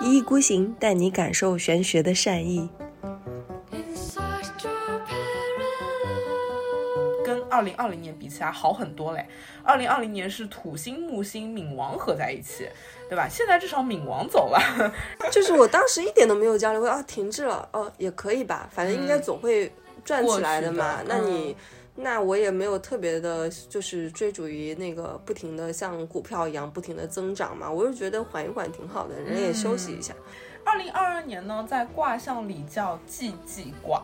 一意孤行，带你感受玄学的善意。跟二零二零年比起来好很多嘞。二零二零年是土星、木星、冥王合在一起，对吧？现在至少冥王走了，就是我当时一点都没有交流，啊，停滞了，哦，也可以吧，反正应该总会转起来的嘛。那你。那我也没有特别的，就是追逐于那个不停的像股票一样不停的增长嘛。我就觉得缓一缓挺好的，人也休息一下。二零二二年呢，在卦象里叫季季卦。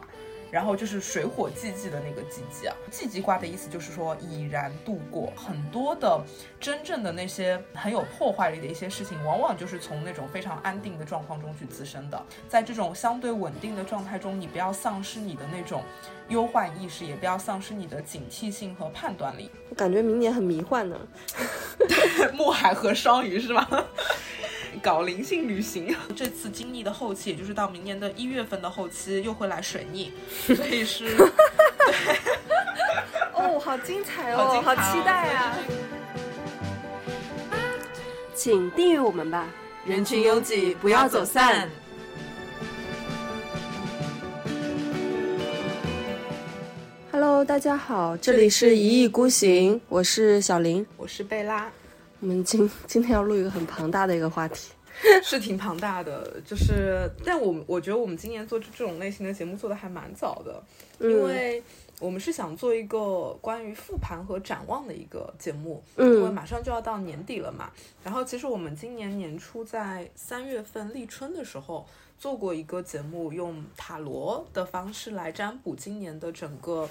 然后就是水火既济的那个既济啊，既济卦的意思就是说已然度过很多的真正的那些很有破坏力的一些事情，往往就是从那种非常安定的状况中去滋生的。在这种相对稳定的状态中，你不要丧失你的那种忧患意识，也不要丧失你的警惕性和判断力。我感觉明年很迷幻呢，木海和双鱼是吗？搞灵性旅行，这次经历的后期，也就是到明年的一月份的后期，又会来水逆，所以是，哦，好精彩哦，好期待啊！请订阅我们吧，人群拥挤，不要走散。Hello，大家好，这里是一意孤行，我是小林，我是贝拉。我们今今天要录一个很庞大的一个话题，是挺庞大的，就是，但我我觉得我们今年做这种类型的节目做的还蛮早的，因为我们是想做一个关于复盘和展望的一个节目，因为马上就要到年底了嘛。然后其实我们今年年初在三月份立春的时候做过一个节目，用塔罗的方式来占卜今年的整个。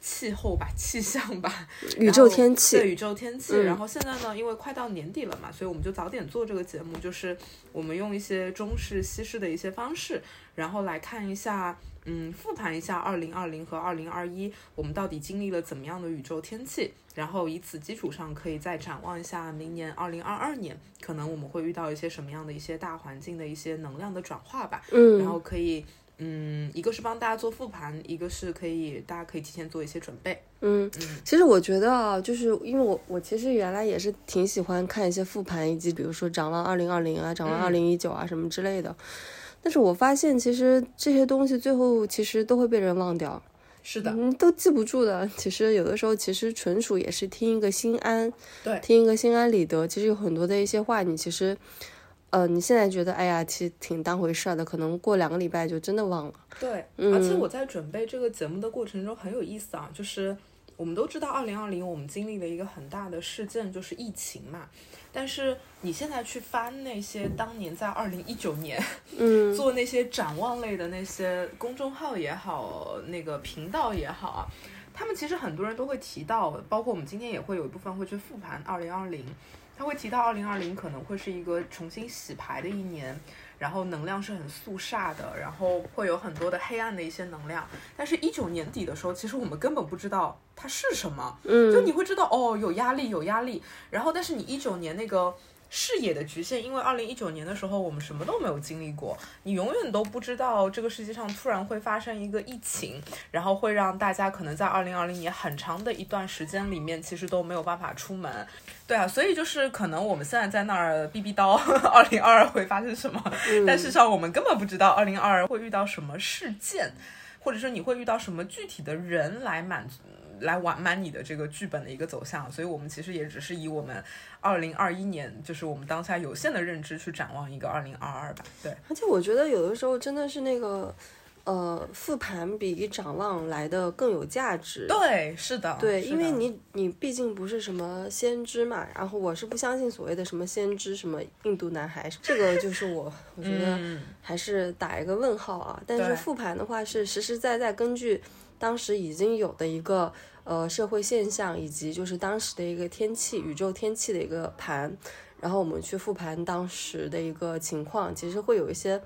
气候吧，气象吧，宇宙天气，对宇宙天气。然后现在呢，因为快到年底了嘛，所以我们就早点做这个节目，就是我们用一些中式、西式的一些方式，然后来看一下，嗯，复盘一下二零二零和二零二一，我们到底经历了怎么样的宇宙天气，然后以此基础上，可以再展望一下明年二零二二年，可能我们会遇到一些什么样的一些大环境的一些能量的转化吧。嗯，然后可以。嗯，一个是帮大家做复盘，一个是可以大家可以提前做一些准备。嗯嗯，其实我觉得啊，就是因为我我其实原来也是挺喜欢看一些复盘，以及比如说展望二零二零啊，展望二零一九啊什么之类的。但是我发现其实这些东西最后其实都会被人忘掉。是的，嗯，都记不住的。其实有的时候其实纯属也是听一个心安，对，听一个心安理得。其实有很多的一些话，你其实。呃，你现在觉得哎呀，其实挺当回事儿的，可能过两个礼拜就真的忘了。对，而且我在准备这个节目的过程中很有意思啊，就是我们都知道，二零二零我们经历了一个很大的事件，就是疫情嘛。但是你现在去翻那些当年在二零一九年，嗯，做那些展望类的那些公众号也好，那个频道也好啊，他们其实很多人都会提到，包括我们今天也会有一部分会去复盘二零二零。他会提到，二零二零可能会是一个重新洗牌的一年，然后能量是很肃杀的，然后会有很多的黑暗的一些能量。但是，一九年底的时候，其实我们根本不知道它是什么，嗯，就你会知道，哦，有压力，有压力。然后，但是你一九年那个。视野的局限，因为二零一九年的时候我们什么都没有经历过，你永远都不知道这个世界上突然会发生一个疫情，然后会让大家可能在二零二零年很长的一段时间里面其实都没有办法出门。对啊，所以就是可能我们现在在那儿逼逼叨，二零二二会发生什么，但事实上我们根本不知道二零二二会遇到什么事件，或者说你会遇到什么具体的人来满足。来完满你的这个剧本的一个走向，所以我们其实也只是以我们二零二一年，就是我们当下有限的认知去展望一个二零二二吧。对，而且我觉得有的时候真的是那个，呃，复盘比展望来的更有价值。对，是的，对，因为你你毕竟不是什么先知嘛，然后我是不相信所谓的什么先知，什么印度男孩，这个就是我我觉得还是打一个问号啊。但是复盘的话是实实在在根据。当时已经有的一个呃社会现象，以及就是当时的一个天气、宇宙天气的一个盘，然后我们去复盘当时的一个情况，其实会有一些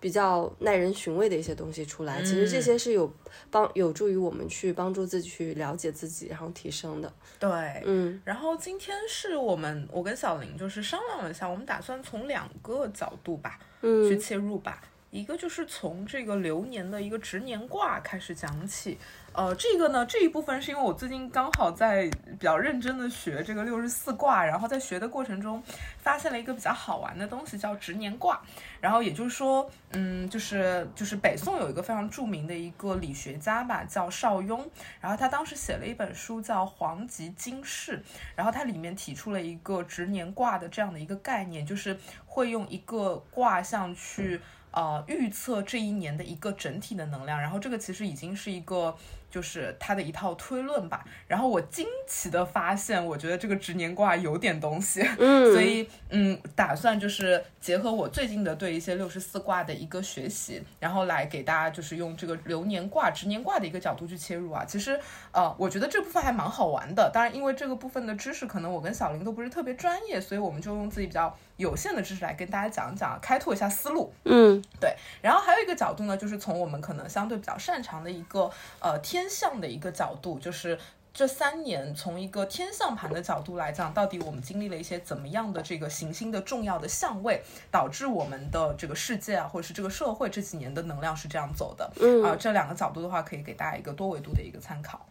比较耐人寻味的一些东西出来。其实这些是有帮有助于我们去帮助自己去了解自己，然后提升的。对，嗯。然后今天是我们我跟小林就是商量了一下，我们打算从两个角度吧，嗯，去切入吧。一个就是从这个流年的一个值年卦开始讲起，呃，这个呢，这一部分是因为我最近刚好在比较认真的学这个六十四卦，然后在学的过程中发现了一个比较好玩的东西，叫值年卦。然后也就是说，嗯，就是就是北宋有一个非常著名的一个理学家吧，叫邵雍。然后他当时写了一本书叫《黄极经世》，然后它里面提出了一个值年卦的这样的一个概念，就是会用一个卦象去呃预测这一年的一个整体的能量。然后这个其实已经是一个。就是他的一套推论吧，然后我惊奇的发现，我觉得这个值年卦有点东西，嗯，所以嗯，打算就是结合我最近的对一些六十四卦的一个学习，然后来给大家就是用这个流年卦、值年卦的一个角度去切入啊。其实呃，我觉得这部分还蛮好玩的。当然，因为这个部分的知识可能我跟小林都不是特别专业，所以我们就用自己比较有限的知识来跟大家讲讲，开拓一下思路。嗯，对。然后还有一个角度呢，就是从我们可能相对比较擅长的一个呃天。天象的一个角度，就是这三年从一个天象盘的角度来讲，到底我们经历了一些怎么样的这个行星的重要的相位，导致我们的这个世界啊，或者是这个社会这几年的能量是这样走的。嗯啊，这两个角度的话，可以给大家一个多维度的一个参考。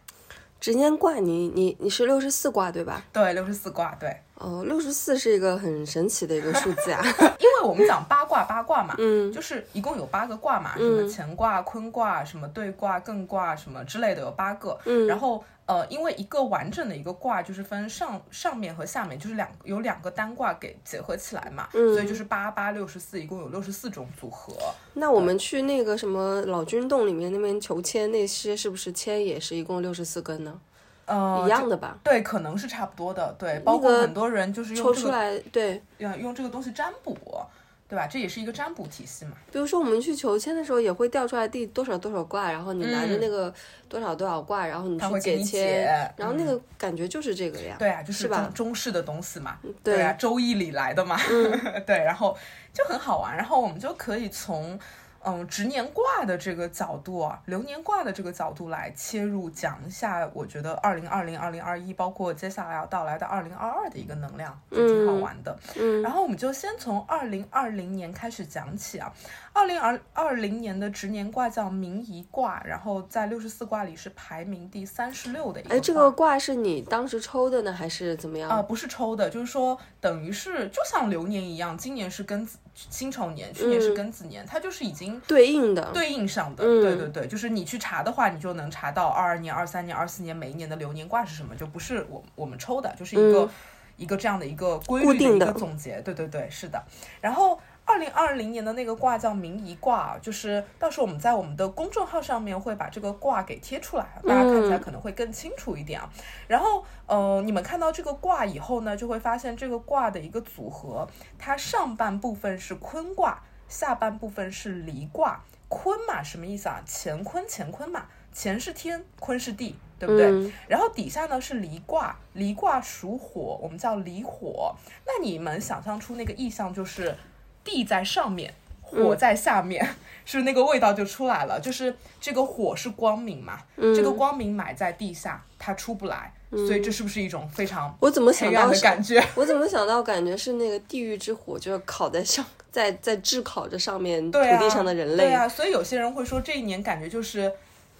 值年卦，你你你是六十四卦对吧？对，六十四卦，对。哦，六十四是一个很神奇的一个数字啊，因为我们讲八卦，八卦嘛，嗯，就是一共有八个卦嘛，什么乾卦、坤卦、什么兑卦、艮卦什么之类的有八个，嗯，然后呃，因为一个完整的一个卦就是分上上面和下面，就是两有两个单卦给结合起来嘛，嗯，所以就是八八六十四，一共有六十四种组合。那我们去那个什么老君洞里面那边求签，那些是不是签也是一共六十四根呢？呃，一样的吧？对，可能是差不多的。对，包括很多人就是抽出来，对，用用这个东西占卜，对吧？这也是一个占卜体系嘛。比如说我们去求签的时候，也会调出来第多少多少卦，然后你拿着那个多少多少卦，然后你去解签，然后那个感觉就是这个呀。对啊，就是吧？中式的东西嘛。对啊，周易里来的嘛。对，然后就很好玩，然后我们就可以从。嗯，值年卦的这个角度啊，流年卦的这个角度来切入讲一下，我觉得二零二零、二零二一，包括接下来要到来的二零二二的一个能量，就挺好玩的。嗯，然后我们就先从二零二零年开始讲起啊。二零二二零年的值年卦叫明夷卦，然后在六十四卦里是排名第三十六的一个。哎，这个卦是你当时抽的呢，还是怎么样？啊，不是抽的，就是说等于是就像流年一样，今年是庚子辛丑年，去年是庚子年，它就是已经对应的，对应上的。对对对，就是你去查的话，你就能查到二二年、二三年、二四年每一年的流年卦是什么，就不是我我们抽的，就是一个一个这样的一个规律的一个总结。对对对，是的。然后。二零二零年的那个卦叫明夷卦，就是到时候我们在我们的公众号上面会把这个卦给贴出来，大家看起来可能会更清楚一点啊。然后，呃，你们看到这个卦以后呢，就会发现这个卦的一个组合，它上半部分是坤卦，下半部分是离卦。坤嘛，什么意思啊？乾坤，乾坤嘛，乾是天，坤是地，对不对？然后底下呢是离卦，离卦属火，我们叫离火。那你们想象出那个意象就是？地在上面，火在下面，是那个味道就出来了。就是这个火是光明嘛，这个光明埋在地下，它出不来，所以这是不是一种非常我怎么想到的感觉？我怎么想到感觉是那个地狱之火，就是烤在上，在在炙烤着上面土地上的人类。对啊，所以有些人会说这一年感觉就是。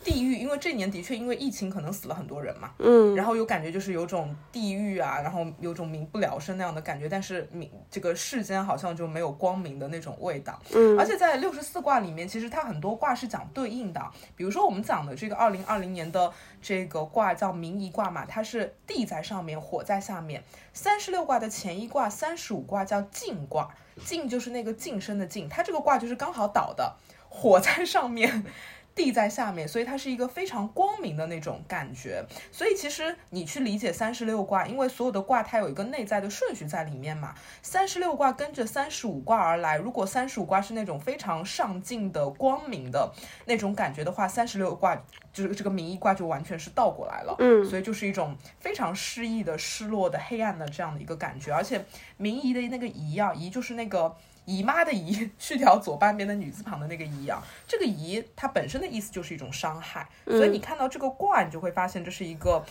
地狱，因为这年的确因为疫情可能死了很多人嘛，嗯，然后有感觉就是有种地狱啊，然后有种民不聊生那样的感觉，但是民这个世间好像就没有光明的那种味道，嗯，而且在六十四卦里面，其实它很多卦是讲对应的，比如说我们讲的这个二零二零年的这个卦叫明夷卦嘛，它是地在上面，火在下面，三十六卦的前一卦三十五卦叫静卦，静就是那个晋升的晋，它这个卦就是刚好倒的，火在上面。地在下面，所以它是一个非常光明的那种感觉。所以其实你去理解三十六卦，因为所有的卦它有一个内在的顺序在里面嘛。三十六卦跟着三十五卦而来，如果三十五卦是那种非常上进的光明的那种感觉的话，三十六卦就是这个名义卦就完全是倒过来了。嗯，所以就是一种非常失意的、失落的、黑暗的这样的一个感觉。而且名仪的那个仪啊，仪就是那个。姨妈的姨去掉左半边的女字旁的那个姨啊，这个姨它本身的意思就是一种伤害，所以你看到这个卦，你就会发现这是一个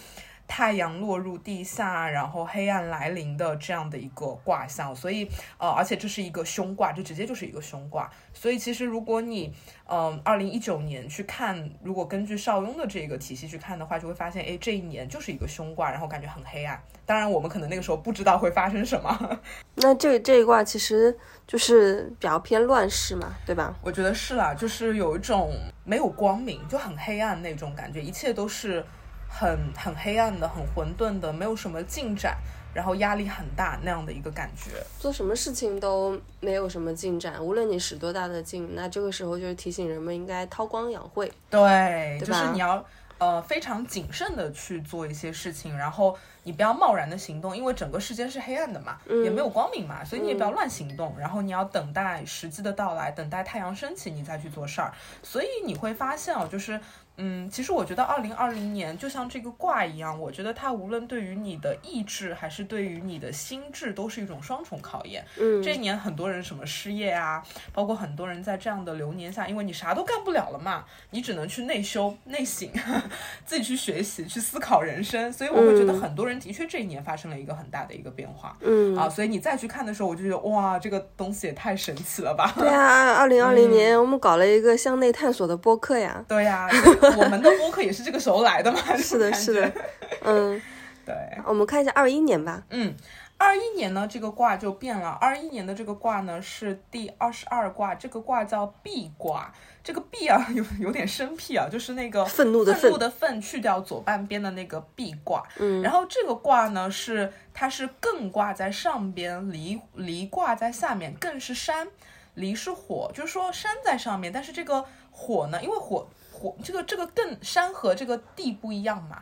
太阳落入地下，然后黑暗来临的这样的一个卦象，所以呃，而且这是一个凶卦，这直接就是一个凶卦。所以其实如果你嗯，二零一九年去看，如果根据邵雍的这个体系去看的话，就会发现，哎，这一年就是一个凶卦，然后感觉很黑暗。当然，我们可能那个时候不知道会发生什么。那这这一卦其实就是比较偏乱世嘛，对吧？我觉得是啦，就是有一种没有光明，就很黑暗那种感觉，一切都是。很很黑暗的，很混沌的，没有什么进展，然后压力很大那样的一个感觉，做什么事情都没有什么进展，无论你使多大的劲，那这个时候就是提醒人们应该韬光养晦，对，就是你要呃非常谨慎的去做一些事情，然后你不要贸然的行动，因为整个世间是黑暗的嘛，也没有光明嘛，所以你也不要乱行动，然后你要等待时机的到来，等待太阳升起，你再去做事儿，所以你会发现哦，就是。嗯，其实我觉得二零二零年就像这个卦一样，我觉得它无论对于你的意志还是对于你的心智，都是一种双重考验。嗯，这一年很多人什么失业啊，包括很多人在这样的流年下，因为你啥都干不了了嘛，你只能去内修内省，自己去学习，去思考人生。所以我会觉得很多人的确这一年发生了一个很大的一个变化。嗯，啊，所以你再去看的时候，我就觉得哇，这个东西也太神奇了吧。对啊，二零二零年我们搞了一个向内探索的播客呀。对呀。我们的播客也是这个时候来的嘛？是的，是的，嗯，对。我们看一下二一年吧。嗯，二一年呢，这个卦就变了。二一年的这个卦呢是第二十二卦，这个卦叫壁卦。这个壁啊，有有点生僻啊，就是那个愤怒的愤的愤，去掉左半边的那个壁卦。嗯，然后这个卦呢是它是艮卦在上边，离离卦在下面，艮是山，离是火，就是说山在上面，但是这个火呢，因为火。火这个这个更山和这个地不一样嘛，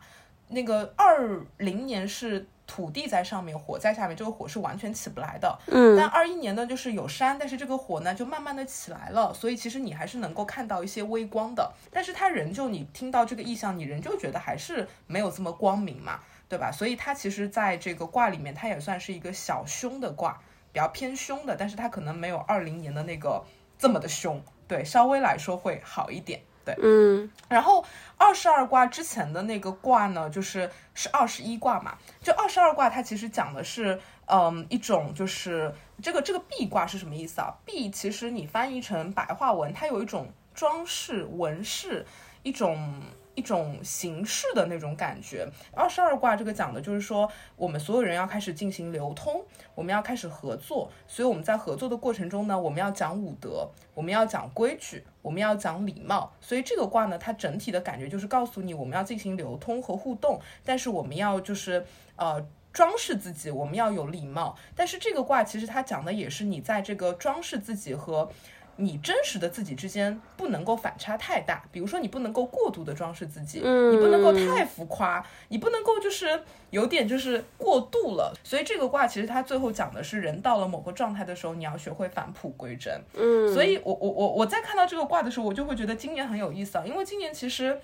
那个二零年是土地在上面，火在下面，这个火是完全起不来的。嗯，但二一年呢，就是有山，但是这个火呢就慢慢的起来了，所以其实你还是能够看到一些微光的，但是它仍旧你听到这个意象，你仍旧觉得还是没有这么光明嘛，对吧？所以它其实在这个卦里面，它也算是一个小凶的卦，比较偏凶的，但是它可能没有二零年的那个这么的凶，对，稍微来说会好一点。对，嗯，然后二十二卦之前的那个卦呢，就是是二十一卦嘛。就二十二卦，它其实讲的是，嗯，一种就是这个这个壁卦是什么意思啊？壁其实你翻译成白话文，它有一种装饰纹饰，一种。一种形式的那种感觉。二十二卦这个讲的就是说，我们所有人要开始进行流通，我们要开始合作。所以我们在合作的过程中呢，我们要讲武德，我们要讲规矩，我们要讲礼貌。所以这个卦呢，它整体的感觉就是告诉你，我们要进行流通和互动，但是我们要就是呃装饰自己，我们要有礼貌。但是这个卦其实它讲的也是你在这个装饰自己和。你真实的自己之间不能够反差太大，比如说你不能够过度的装饰自己，你不能够太浮夸，你不能够就是有点就是过度了。所以这个卦其实它最后讲的是人到了某个状态的时候，你要学会返璞归真。嗯，所以我我我我在看到这个卦的时候，我就会觉得今年很有意思啊，因为今年其实。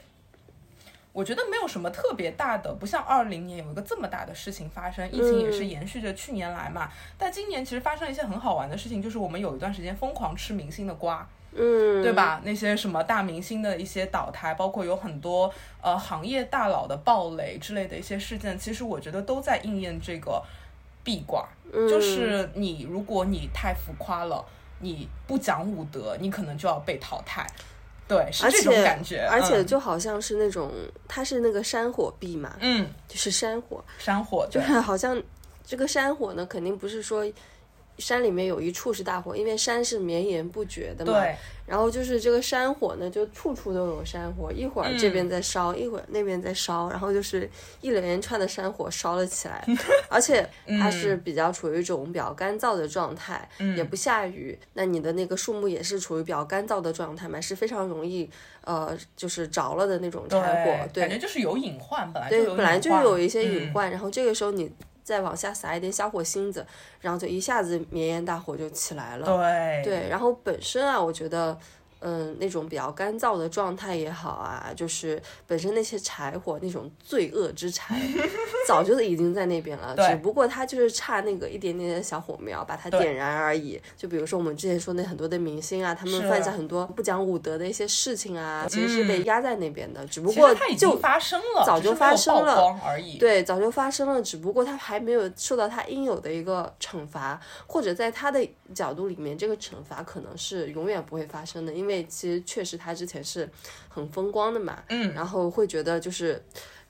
我觉得没有什么特别大的，不像二零年有一个这么大的事情发生，疫情也是延续着去年来嘛。但今年其实发生了一些很好玩的事情，就是我们有一段时间疯狂吃明星的瓜，嗯，对吧？那些什么大明星的一些倒台，包括有很多呃行业大佬的暴雷之类的一些事件，其实我觉得都在应验这个闭卦，就是你如果你太浮夸了，你不讲武德，你可能就要被淘汰。对，是这种感觉，而且就好像是那种，它是那个山火壁嘛，嗯，就是山火，山火，就是好像这个山火呢，肯定不是说。山里面有一处是大火，因为山是绵延不绝的嘛。对。然后就是这个山火呢，就处处都有山火，一会儿这边在烧，一会儿那边在烧，然后就是一连串的山火烧了起来。而且它是比较处于一种比较干燥的状态，也不下雨，那你的那个树木也是处于比较干燥的状态嘛，是非常容易呃，就是着了的那种柴火。对，感觉就是有隐患，本来对，本来就有一些隐患，然后这个时候你。再往下撒一点小火星子，然后就一下子绵延大火就起来了。对对，然后本身啊，我觉得，嗯，那种比较干燥的状态也好啊，就是本身那些柴火那种罪恶之柴，早就已经在那边了，只不过它就是差那个一点点的小火苗把它点燃而已。就比如说我们之前说那很多的明星啊，他们犯下很多不讲武德的一些事情啊，其实是被压在那边的，只不过就发生了，早就发生了而已。对，早就发生了，只不过他还没有受到他应有的一个惩罚，或者在他的角度里面，这个惩罚可能是永远不会发生的，因为。其实确实他之前是很风光的嘛，嗯，然后会觉得就是，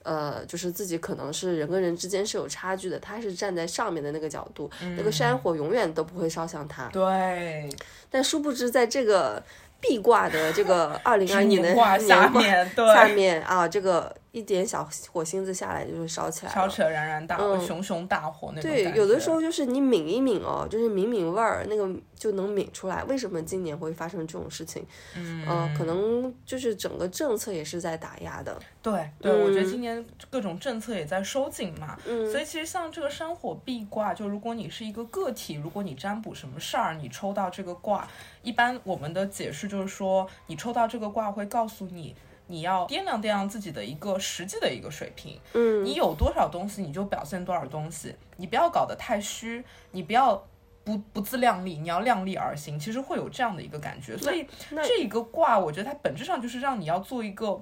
呃，就是自己可能是人跟人之间是有差距的，他是站在上面的那个角度，那个山火永远都不会烧向他。对，但殊不知在这个壁挂的这个二零二年的下面，下面啊，这个。一点小火星子下来就会烧起来，烧起来燃燃大火，熊熊大火那种对，有的时候就是你抿一抿哦，就是抿抿味儿，那个就能抿出来。为什么今年会发生这种事情？嗯，可能就是整个政策也是在打压的。对对，我觉得今年各种政策也在收紧嘛。嗯，所以其实像这个山火壁卦，就如果你是一个个体，如果你占卜什么事儿，你抽到这个卦，一般我们的解释就是说，你抽到这个卦会告诉你。你要掂量掂量自己的一个实际的一个水平，嗯，你有多少东西你就表现多少东西，你不要搞得太虚，你不要不不自量力，你要量力而行，其实会有这样的一个感觉。所以这一个卦，我觉得它本质上就是让你要做一个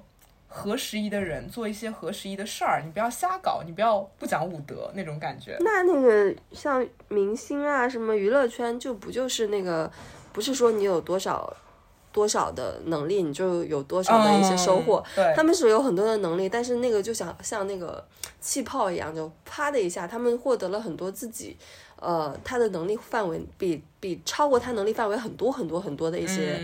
合时宜的人，做一些合时宜的事儿，你不要瞎搞，你不要不讲武德那种感觉。那那个像明星啊，什么娱乐圈，就不就是那个，不是说你有多少。多少的能力，你就有多少的一些收获。对，他们是有很多的能力，但是那个就想像那个气泡一样，就啪的一下，他们获得了很多自己，呃，他的能力范围比比超过他能力范围很多很多很多的一些。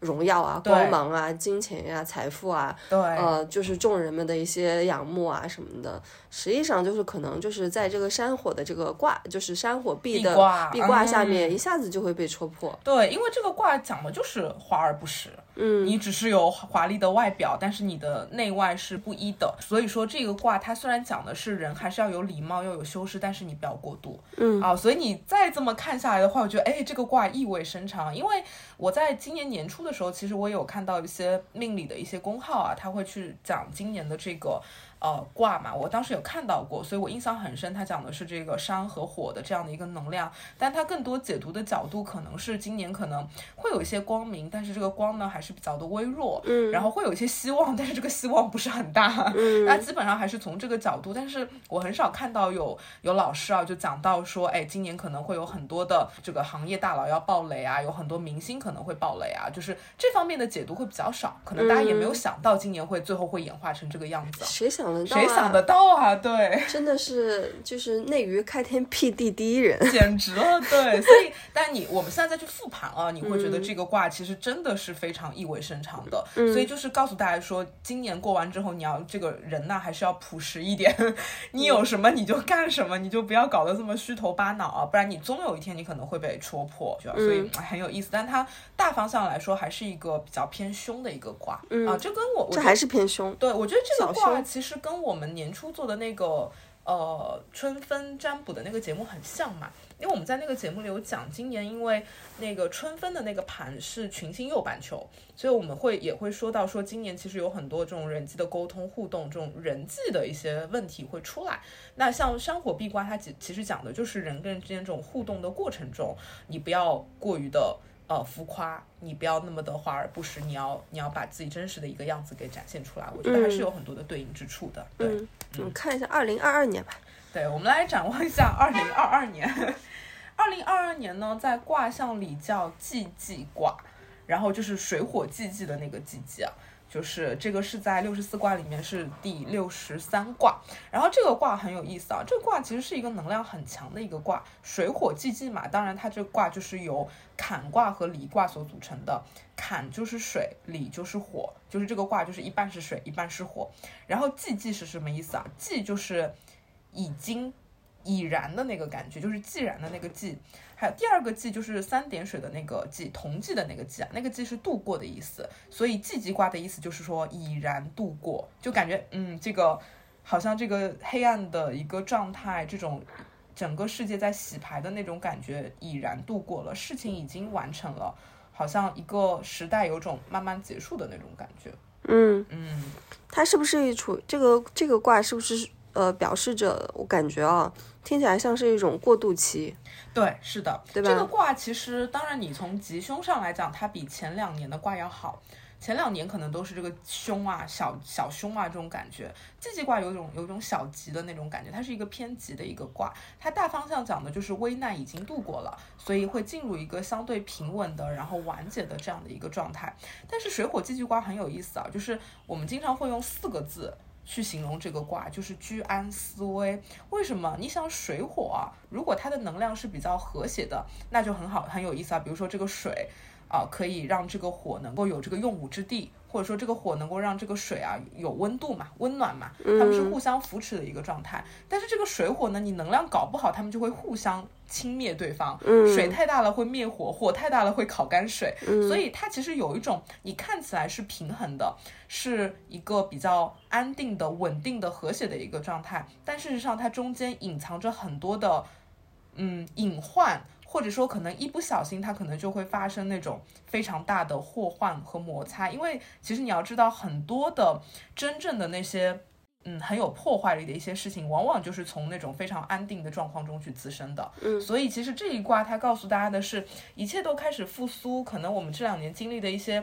荣耀啊，光芒啊，金钱呀，财富啊，对，呃，就是众人们的一些仰慕啊什么的，实际上就是可能就是在这个山火的这个卦，就是山火壁的壁卦下面，一下子就会被戳破。对，因为这个卦讲的就是华而不实。嗯，你只是有华丽的外表，但是你的内外是不一的。所以说这个卦它虽然讲的是人还是要有礼貌，要有修饰，但是你不要过度。嗯啊，所以你再这么看下来的话，我觉得哎，这个卦意味深长，因为我在今年年初的时候，其实我有看到一些命理的一些公号啊，他会去讲今年的这个。呃，卦嘛，我当时有看到过，所以我印象很深。他讲的是这个山和火的这样的一个能量，但他更多解读的角度可能是今年可能会有一些光明，但是这个光呢还是比较的微弱，嗯，然后会有一些希望，但是这个希望不是很大，嗯，那基本上还是从这个角度。但是我很少看到有有老师啊就讲到说，哎，今年可能会有很多的这个行业大佬要爆雷啊，有很多明星可能会爆雷啊，就是这方面的解读会比较少，可能大家也没有想到今年会最后会演化成这个样子，谁想？谁想得到啊？对，真的是就是内娱开天辟地第一人，简直了。对，所以，但你我们现在再去复盘啊，你会觉得这个卦其实真的是非常意味深长的。所以就是告诉大家说，今年过完之后，你要这个人呢，还是要朴实一点。你有什么你就干什么，你就不要搞得这么虚头巴脑啊，不然你终有一天你可能会被戳破。所以很有意思，但它大方向来说还是一个比较偏凶的一个卦啊。这跟我这还是偏凶。对，我觉得这个卦其实跟我们。年初做的那个呃春分占卜的那个节目很像嘛，因为我们在那个节目里有讲，今年因为那个春分的那个盘是群星右半球，所以我们会也会说到说今年其实有很多这种人际的沟通互动，这种人际的一些问题会出来。那像山火壁卦，它其其实讲的就是人跟人之间这种互动的过程中，你不要过于的。呃，浮夸，你不要那么的华而不实，你要你要把自己真实的一个样子给展现出来，我觉得还是有很多的对应之处的。对，我们看一下二零二二年吧。对，我们来展望一下二零二二年。二零二二年呢，在卦象里叫季季卦，然后就是水火既济的那个季季啊。就是这个是在六十四卦里面是第六十三卦，然后这个卦很有意思啊，这个卦其实是一个能量很强的一个卦，水火既济嘛，当然它这个卦就是由坎卦和离卦所组成的，坎就是水，离就是火，就是这个卦就是一半是水，一半是火，然后既济是什么意思啊？既就是已经。已然的那个感觉，就是既然的那个既，还有第二个既就是三点水的那个既，同济的那个既啊，那个既是度过的意思，所以季季卦的意思就是说已然度过，就感觉嗯，这个好像这个黑暗的一个状态，这种整个世界在洗牌的那种感觉已然度过了，事情已经完成了，好像一个时代有种慢慢结束的那种感觉。嗯。嗯，它是不是处这个这个卦是不是呃表示着我感觉啊，听起来像是一种过渡期。对，是的，对吧？这个卦其实当然你从吉凶上来讲，它比前两年的卦要好。前两年可能都是这个凶啊，小小凶啊这种感觉，这季卦有种有种小吉的那种感觉，它是一个偏吉的一个卦，它大方向讲的就是危难已经度过了，所以会进入一个相对平稳的，然后完结的这样的一个状态。但是水火既济卦很有意思啊，就是我们经常会用四个字去形容这个卦，就是居安思危。为什么？你想水火啊，如果它的能量是比较和谐的，那就很好很有意思啊。比如说这个水。啊，可以让这个火能够有这个用武之地，或者说这个火能够让这个水啊有温度嘛，温暖嘛，它们是互相扶持的一个状态。但是这个水火呢，你能量搞不好，它们就会互相轻灭对方。水太大了会灭火，火太大了会烤干水。所以它其实有一种你看起来是平衡的，是一个比较安定的、稳定的、和谐的一个状态，但事实上它中间隐藏着很多的嗯隐患。或者说，可能一不小心，它可能就会发生那种非常大的祸患和摩擦。因为其实你要知道，很多的真正的那些，嗯，很有破坏力的一些事情，往往就是从那种非常安定的状况中去滋生的。嗯，所以其实这一卦它告诉大家的是，一切都开始复苏。可能我们这两年经历的一些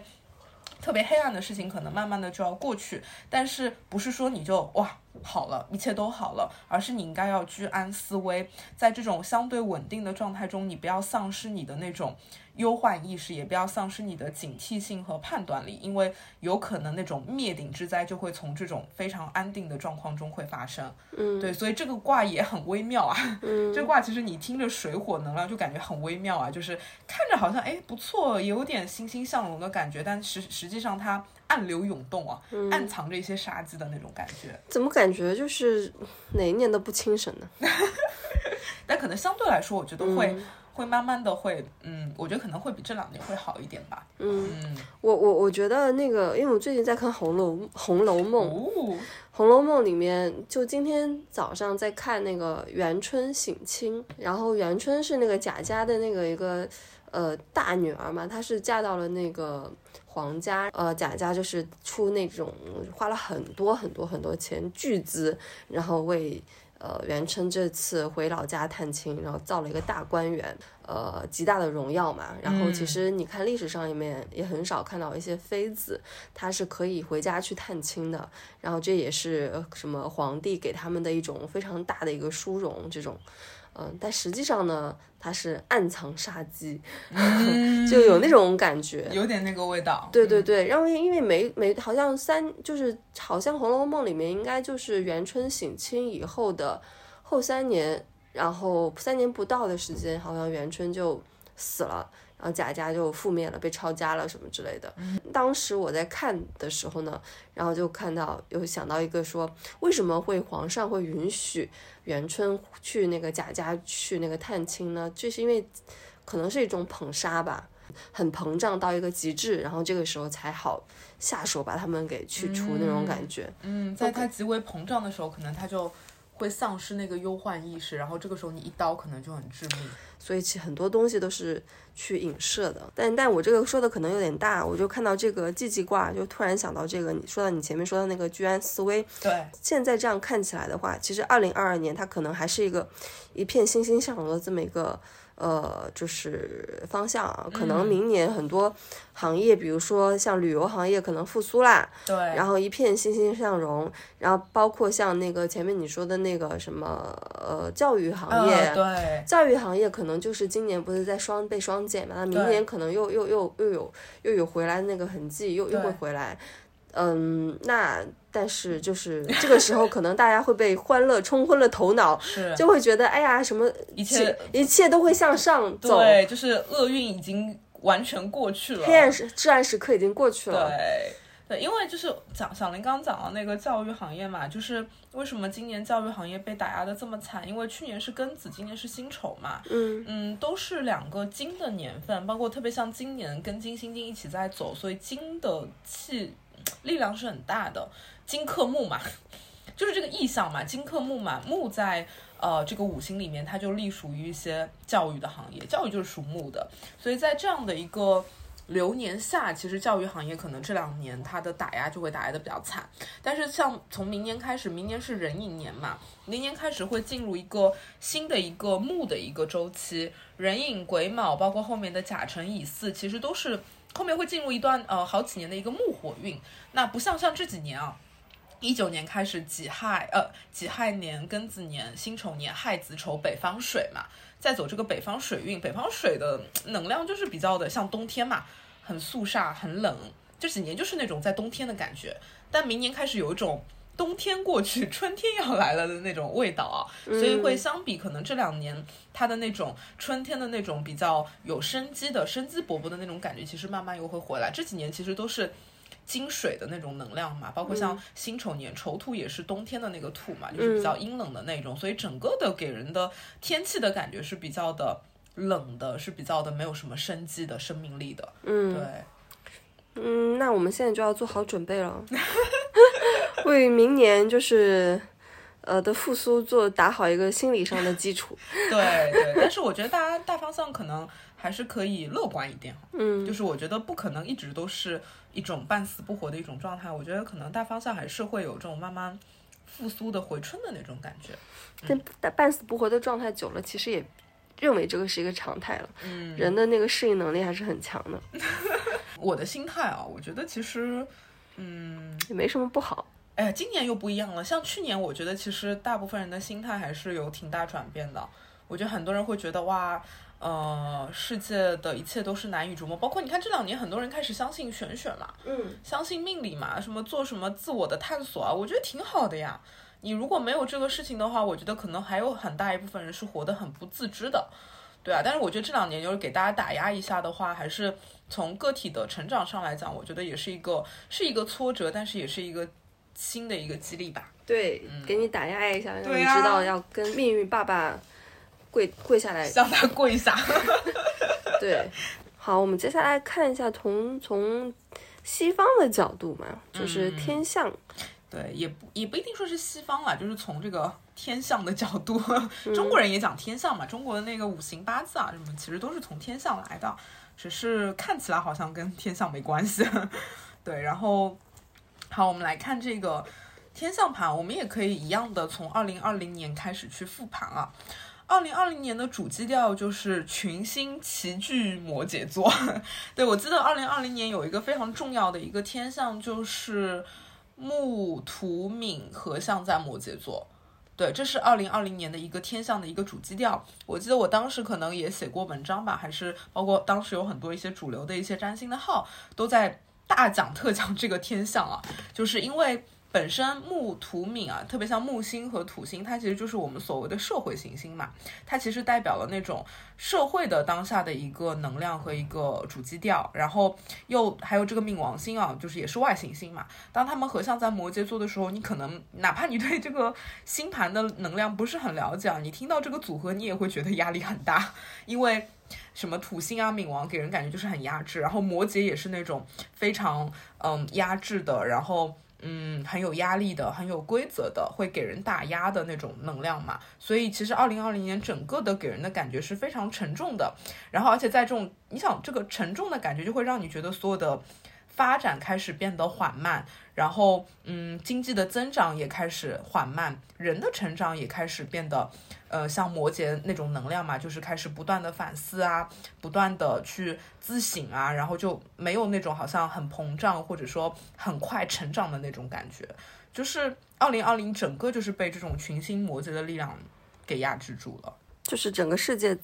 特别黑暗的事情，可能慢慢的就要过去。但是不是说你就哇？好了，一切都好了，而是你应该要居安思危，在这种相对稳定的状态中，你不要丧失你的那种忧患意识，也不要丧失你的警惕性和判断力，因为有可能那种灭顶之灾就会从这种非常安定的状况中会发生。嗯，对，所以这个卦也很微妙啊。嗯，这卦其实你听着水火能量就感觉很微妙啊，就是看着好像哎不错，有点欣欣向荣的感觉，但实实际上它。暗流涌动啊，暗藏着一些杀机的那种感觉。怎么感觉就是哪一年都不清神呢？但可能相对来说，我觉得会会慢慢的会，嗯，我觉得可能会比这两年会好一点吧。嗯，我我我觉得那个，因为我最近在看《红楼红楼梦》，《红楼梦》里面就今天早上在看那个元春省亲，然后元春是那个贾家的那个一个呃大女儿嘛，她是嫁到了那个。皇家，呃，贾家就是出那种花了很多很多很多钱巨资，然后为呃元春这次回老家探亲，然后造了一个大观园，呃，极大的荣耀嘛。然后其实你看历史上里面也很少看到一些妃子，她是可以回家去探亲的。然后这也是什么皇帝给他们的一种非常大的一个殊荣，这种。嗯，但实际上呢，它是暗藏杀机，就有那种感觉，有点那个味道。对对对，然后因为没没好像三就是好像《红楼梦》里面应该就是元春省亲以后的后三年，然后三年不到的时间，好像元春就死了。然后贾家就覆灭了，被抄家了什么之类的。当时我在看的时候呢，然后就看到有想到一个说，为什么会皇上会允许元春去那个贾家去那个探亲呢？就是因为可能是一种捧杀吧，很膨胀到一个极致，然后这个时候才好下手把他们给去除那种感觉。嗯，在他极为膨胀的时候，可能他就。会丧失那个忧患意识，然后这个时候你一刀可能就很致命，所以其很多东西都是去影射的。但但我这个说的可能有点大，我就看到这个季季卦，就突然想到这个。你说到你前面说的那个居安思危，对，现在这样看起来的话，其实二零二二年它可能还是一个一片欣欣向荣的这么一个。呃，就是方向啊，可能明年很多行业，比如说像旅游行业可能复苏啦，对，然后一片欣欣向荣，然后包括像那个前面你说的那个什么呃教育行业，对，教育行业可能就是今年不是在双被双减嘛，那明年可能又又又又有又有回来的那个痕迹，又又会回来。嗯，那但是就是这个时候，可能大家会被欢乐冲昏了头脑，就会觉得哎呀，什么一切一切都会向上走，对，就是厄运已经完全过去了，黑暗时至暗时刻已经过去了，对对，因为就是讲小林刚讲到那个教育行业嘛，就是为什么今年教育行业被打压的这么惨？因为去年是庚子，今年是辛丑嘛，嗯嗯，都是两个金的年份，包括特别像今年跟金星金一起在走，所以金的气。力量是很大的，金克木嘛，就是这个意象嘛。金克木嘛，木在呃这个五行里面，它就隶属于一些教育的行业，教育就是属木的，所以在这样的一个流年下，其实教育行业可能这两年它的打压就会打压的比较惨。但是像从明年开始，明年是壬寅年嘛，明年开始会进入一个新的一个木的一个周期，壬寅癸卯，包括后面的甲辰乙巳，其实都是后面会进入一段呃好几年的一个木火运。那不像像这几年啊。一九年开始己亥，呃，己亥年、庚子年、辛丑年、亥子丑，北方水嘛，在走这个北方水运，北方水的能量就是比较的像冬天嘛，很肃杀，很冷。这几年就是那种在冬天的感觉，但明年开始有一种冬天过去，春天要来了的那种味道啊，所以会相比可能这两年它的那种春天的那种比较有生机的、生机勃勃的那种感觉，其实慢慢又会回来。这几年其实都是。金水的那种能量嘛，包括像辛丑年丑土也是冬天的那个土嘛，就是比较阴冷的那种，所以整个的给人的天气的感觉是比较的冷的，是比较的没有什么生机的生命力的。嗯，对，嗯，那我们现在就要做好准备了，为明年就是呃的复苏做打好一个心理上的基础。对对，但是我觉得大家大方向可能还是可以乐观一点。嗯，就是我觉得不可能一直都是。一种半死不活的一种状态，我觉得可能大方向还是会有这种慢慢复苏的回春的那种感觉。但半死不活的状态久了，其实也认为这个是一个常态了。嗯，人的那个适应能力还是很强的。我的心态啊，我觉得其实，嗯，也没什么不好。哎呀，今年又不一样了。像去年，我觉得其实大部分人的心态还是有挺大转变的。我觉得很多人会觉得哇。呃，世界的一切都是难以琢磨，包括你看这两年很多人开始相信玄学嘛，嗯，相信命理嘛，什么做什么自我的探索啊，我觉得挺好的呀。你如果没有这个事情的话，我觉得可能还有很大一部分人是活得很不自知的，对啊。但是我觉得这两年就是给大家打压一下的话，还是从个体的成长上来讲，我觉得也是一个是一个挫折，但是也是一个新的一个激励吧。对，给你打压一下，让你知道要跟命运爸爸。跪跪下来，向他跪下。对，好，我们接下来看一下从从西方的角度嘛，就是天象。对，也不也不一定说是西方啦，就是从这个天象的角度，中国人也讲天象嘛。中国的那个五行八字啊，什么其实都是从天象来的，只是看起来好像跟天象没关系。对，然后好，我们来看这个天象盘，我们也可以一样的从二零二零年开始去复盘啊。二零二零年的主基调就是群星齐聚摩羯座，对我记得二零二零年有一个非常重要的一个天象，就是木土冥合相在摩羯座，对，这是二零二零年的一个天象的一个主基调。我记得我当时可能也写过文章吧，还是包括当时有很多一些主流的一些占星的号都在大讲特讲这个天象啊，就是因为。本身木土冥啊，特别像木星和土星，它其实就是我们所谓的社会行星嘛。它其实代表了那种社会的当下的一个能量和一个主基调。然后又还有这个冥王星啊，就是也是外行星嘛。当他们合相在摩羯座的时候，你可能哪怕你对这个星盘的能量不是很了解，啊，你听到这个组合，你也会觉得压力很大，因为什么土星啊、冥王给人感觉就是很压制，然后摩羯也是那种非常嗯压制的，然后。嗯，很有压力的，很有规则的，会给人打压的那种能量嘛。所以其实二零二零年整个的给人的感觉是非常沉重的。然后而且在这种，你想这个沉重的感觉就会让你觉得所有的。发展开始变得缓慢，然后嗯，经济的增长也开始缓慢，人的成长也开始变得，呃，像摩羯那种能量嘛，就是开始不断的反思啊，不断的去自省啊，然后就没有那种好像很膨胀或者说很快成长的那种感觉，就是二零二零整个就是被这种群星摩羯的力量给压制住了，就是整个世界。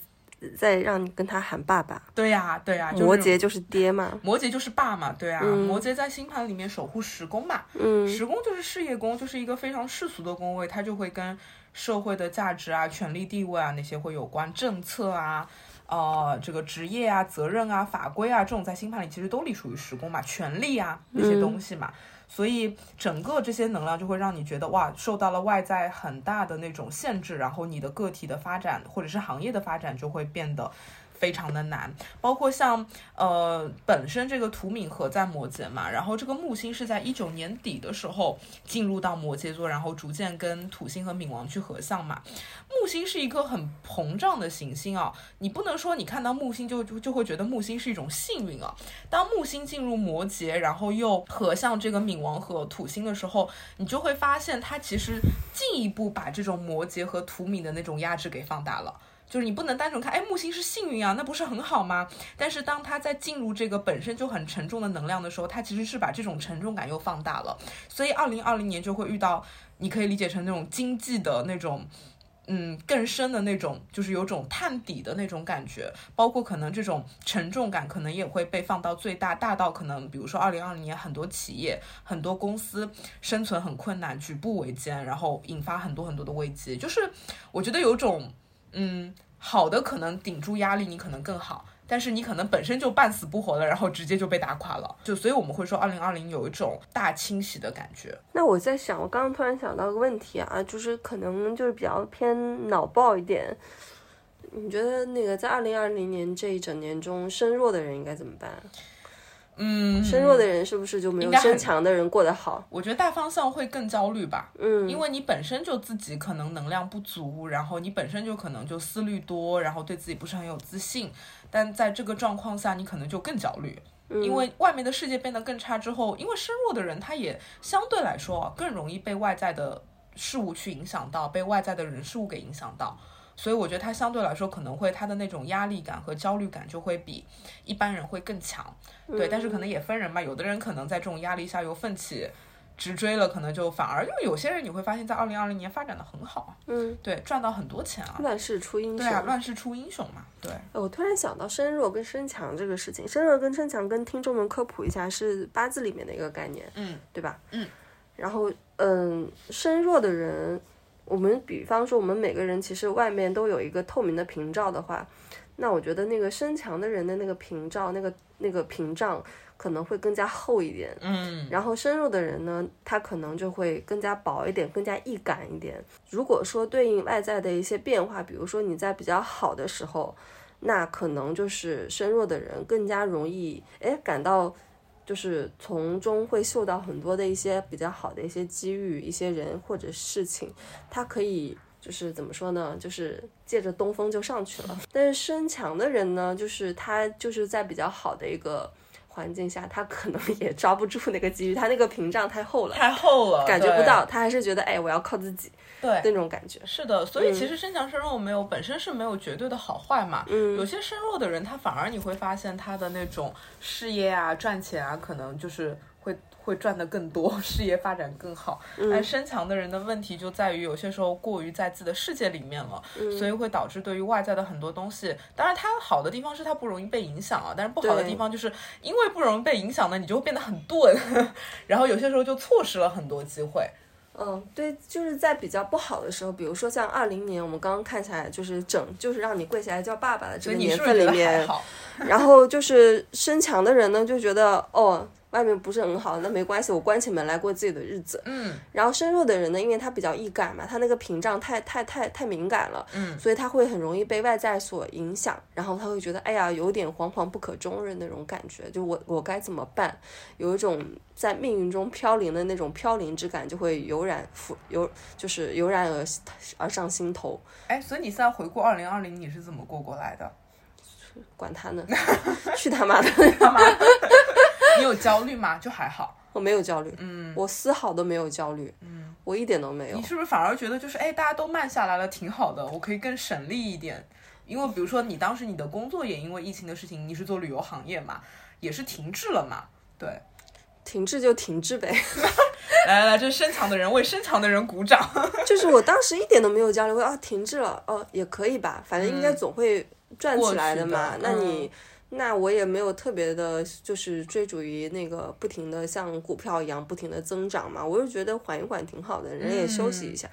在让你跟他喊爸爸，对呀，对呀，摩羯就是爹嘛，摩羯就是爸嘛，对啊，摩羯在星盘里面守护十宫嘛，嗯，十宫就是事业宫，就是一个非常世俗的宫位，它就会跟社会的价值啊、权力地位啊那些会有关，政策啊，呃，这个职业啊、责任啊、法规啊这种在星盘里其实都隶属于十宫嘛，权力啊那些东西嘛。所以整个这些能量就会让你觉得哇，受到了外在很大的那种限制，然后你的个体的发展或者是行业的发展就会变得非常的难，包括像呃本身这个土冥合在摩羯嘛，然后这个木星是在一九年底的时候进入到摩羯座，然后逐渐跟土星和冥王去合相嘛。木星是一颗很膨胀的行星啊，你不能说你看到木星就就就会觉得木星是一种幸运啊。当木星进入摩羯，然后又合向这个冥王和土星的时候，你就会发现它其实进一步把这种摩羯和土冥的那种压制给放大了。就是你不能单纯看，哎，木星是幸运啊，那不是很好吗？但是当它在进入这个本身就很沉重的能量的时候，它其实是把这种沉重感又放大了。所以二零二零年就会遇到，你可以理解成那种经济的那种，嗯，更深的那种，就是有种探底的那种感觉。包括可能这种沉重感，可能也会被放到最大，大到可能，比如说二零二零年很多企业、很多公司生存很困难，举步维艰，然后引发很多很多的危机。就是我觉得有种。嗯，好的，可能顶住压力，你可能更好，但是你可能本身就半死不活了，然后直接就被打垮了，就所以我们会说，二零二零有一种大清洗的感觉。那我在想，我刚刚突然想到个问题啊，就是可能就是比较偏脑爆一点，你觉得那个在二零二零年这一整年中，身弱的人应该怎么办？嗯，身弱的人是不是就没有身强的人过得好？我觉得大方向会更焦虑吧。嗯，因为你本身就自己可能能量不足，然后你本身就可能就思虑多，然后对自己不是很有自信。但在这个状况下，你可能就更焦虑，因为外面的世界变得更差之后，因为身弱的人他也相对来说更容易被外在的事物去影响到，被外在的人事物给影响到。所以我觉得他相对来说可能会他的那种压力感和焦虑感就会比一般人会更强，对。但是可能也分人吧，有的人可能在这种压力下又奋起直追了，可能就反而因为有些人你会发现在二零二零年发展的很好，嗯，对，赚到很多钱啊。乱世出英雄，对啊，乱世出英雄嘛，对。我突然想到身弱跟身强这个事情，身弱跟身强跟听众们科普一下是八字里面的一个概念，嗯，对吧？嗯。然后，嗯，身弱的人。我们比方说，我们每个人其实外面都有一个透明的屏障的话，那我觉得那个身强的人的那个屏障，那个那个屏障可能会更加厚一点。嗯，然后身弱的人呢，他可能就会更加薄一点，更加易感一点。如果说对应外在的一些变化，比如说你在比较好的时候，那可能就是身弱的人更加容易哎感到。就是从中会嗅到很多的一些比较好的一些机遇，一些人或者事情，他可以就是怎么说呢？就是借着东风就上去了。但是身强的人呢，就是他就是在比较好的一个。环境下，他可能也抓不住那个机遇，他那个屏障太厚了，太厚了，感觉不到。他还是觉得，哎，我要靠自己，对那种感觉。是的，所以其实身强身弱没有本身是没有绝对的好坏嘛。嗯，有些身弱的人，他反而你会发现他的那种事业啊、赚钱啊，可能就是会。赚得更多，事业发展更好。但身强的人的问题就在于，有些时候过于在自己的世界里面了，所以会导致对于外在的很多东西。当然，它好的地方是它不容易被影响啊，但是不好的地方就是因为不容易被影响呢，你就会变得很钝，然后有些时候就错失了很多机会。嗯，对，就是在比较不好的时候，比如说像二零年，我们刚刚看下来，就是整就是让你跪下来叫爸爸的这个年份里面，然后就是身强的人呢就觉得哦。外面不是很好，那没关系，我关起门来过自己的日子。嗯，然后身弱的人呢，因为他比较易感嘛，他那个屏障太太太太敏感了，嗯，所以他会很容易被外在所影响，然后他会觉得，哎呀，有点惶惶不可终日那种感觉，就我我该怎么办？有一种在命运中飘零的那种飘零之感，就会油然浮油，就是油然而而上心头。哎，所以你现在回顾二零二零，你是怎么过过来的？管他呢，去他妈的！你有焦虑吗？就还好，我没有焦虑，嗯，我丝毫都没有焦虑，嗯，我一点都没有。你是不是反而觉得就是哎，大家都慢下来了，挺好的，我可以更省力一点？因为比如说你当时你的工作也因为疫情的事情，你是做旅游行业嘛，也是停滞了嘛，对，停滞就停滞呗。来来来，这是身强的人为深藏的人鼓掌。就是我当时一点都没有焦虑，我啊停滞了，哦也可以吧，反正应该总会转起来的嘛。那你。那我也没有特别的，就是追逐于那个不停的像股票一样不停的增长嘛。我就觉得缓一缓挺好的，人也休息一下，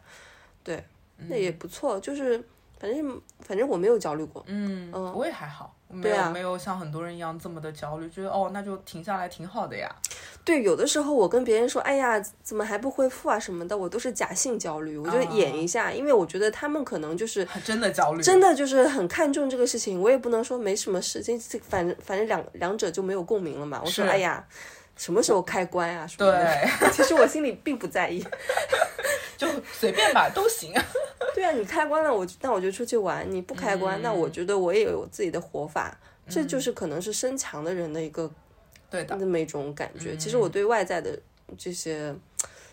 对，那也不错。就是反正反正我没有焦虑过，嗯嗯，我也还好。没有没有像很多人一样这么的焦虑，觉得哦那就停下来挺好的呀。对，有的时候我跟别人说，哎呀，怎么还不恢复啊什么的，我都是假性焦虑，我就演一下，因为我觉得他们可能就是真的焦虑，真的就是很看重这个事情，我也不能说没什么事情，反正反正两两者就没有共鸣了嘛。我说，哎呀。什么时候开关啊？对，其实我心里并不在意，就随便吧，都行。对啊，你开关了，我那我就出去玩；你不开关，那我觉得我也有我自己的活法。这就是可能是身强的人的一个对的那么一种感觉。其实我对外在的这些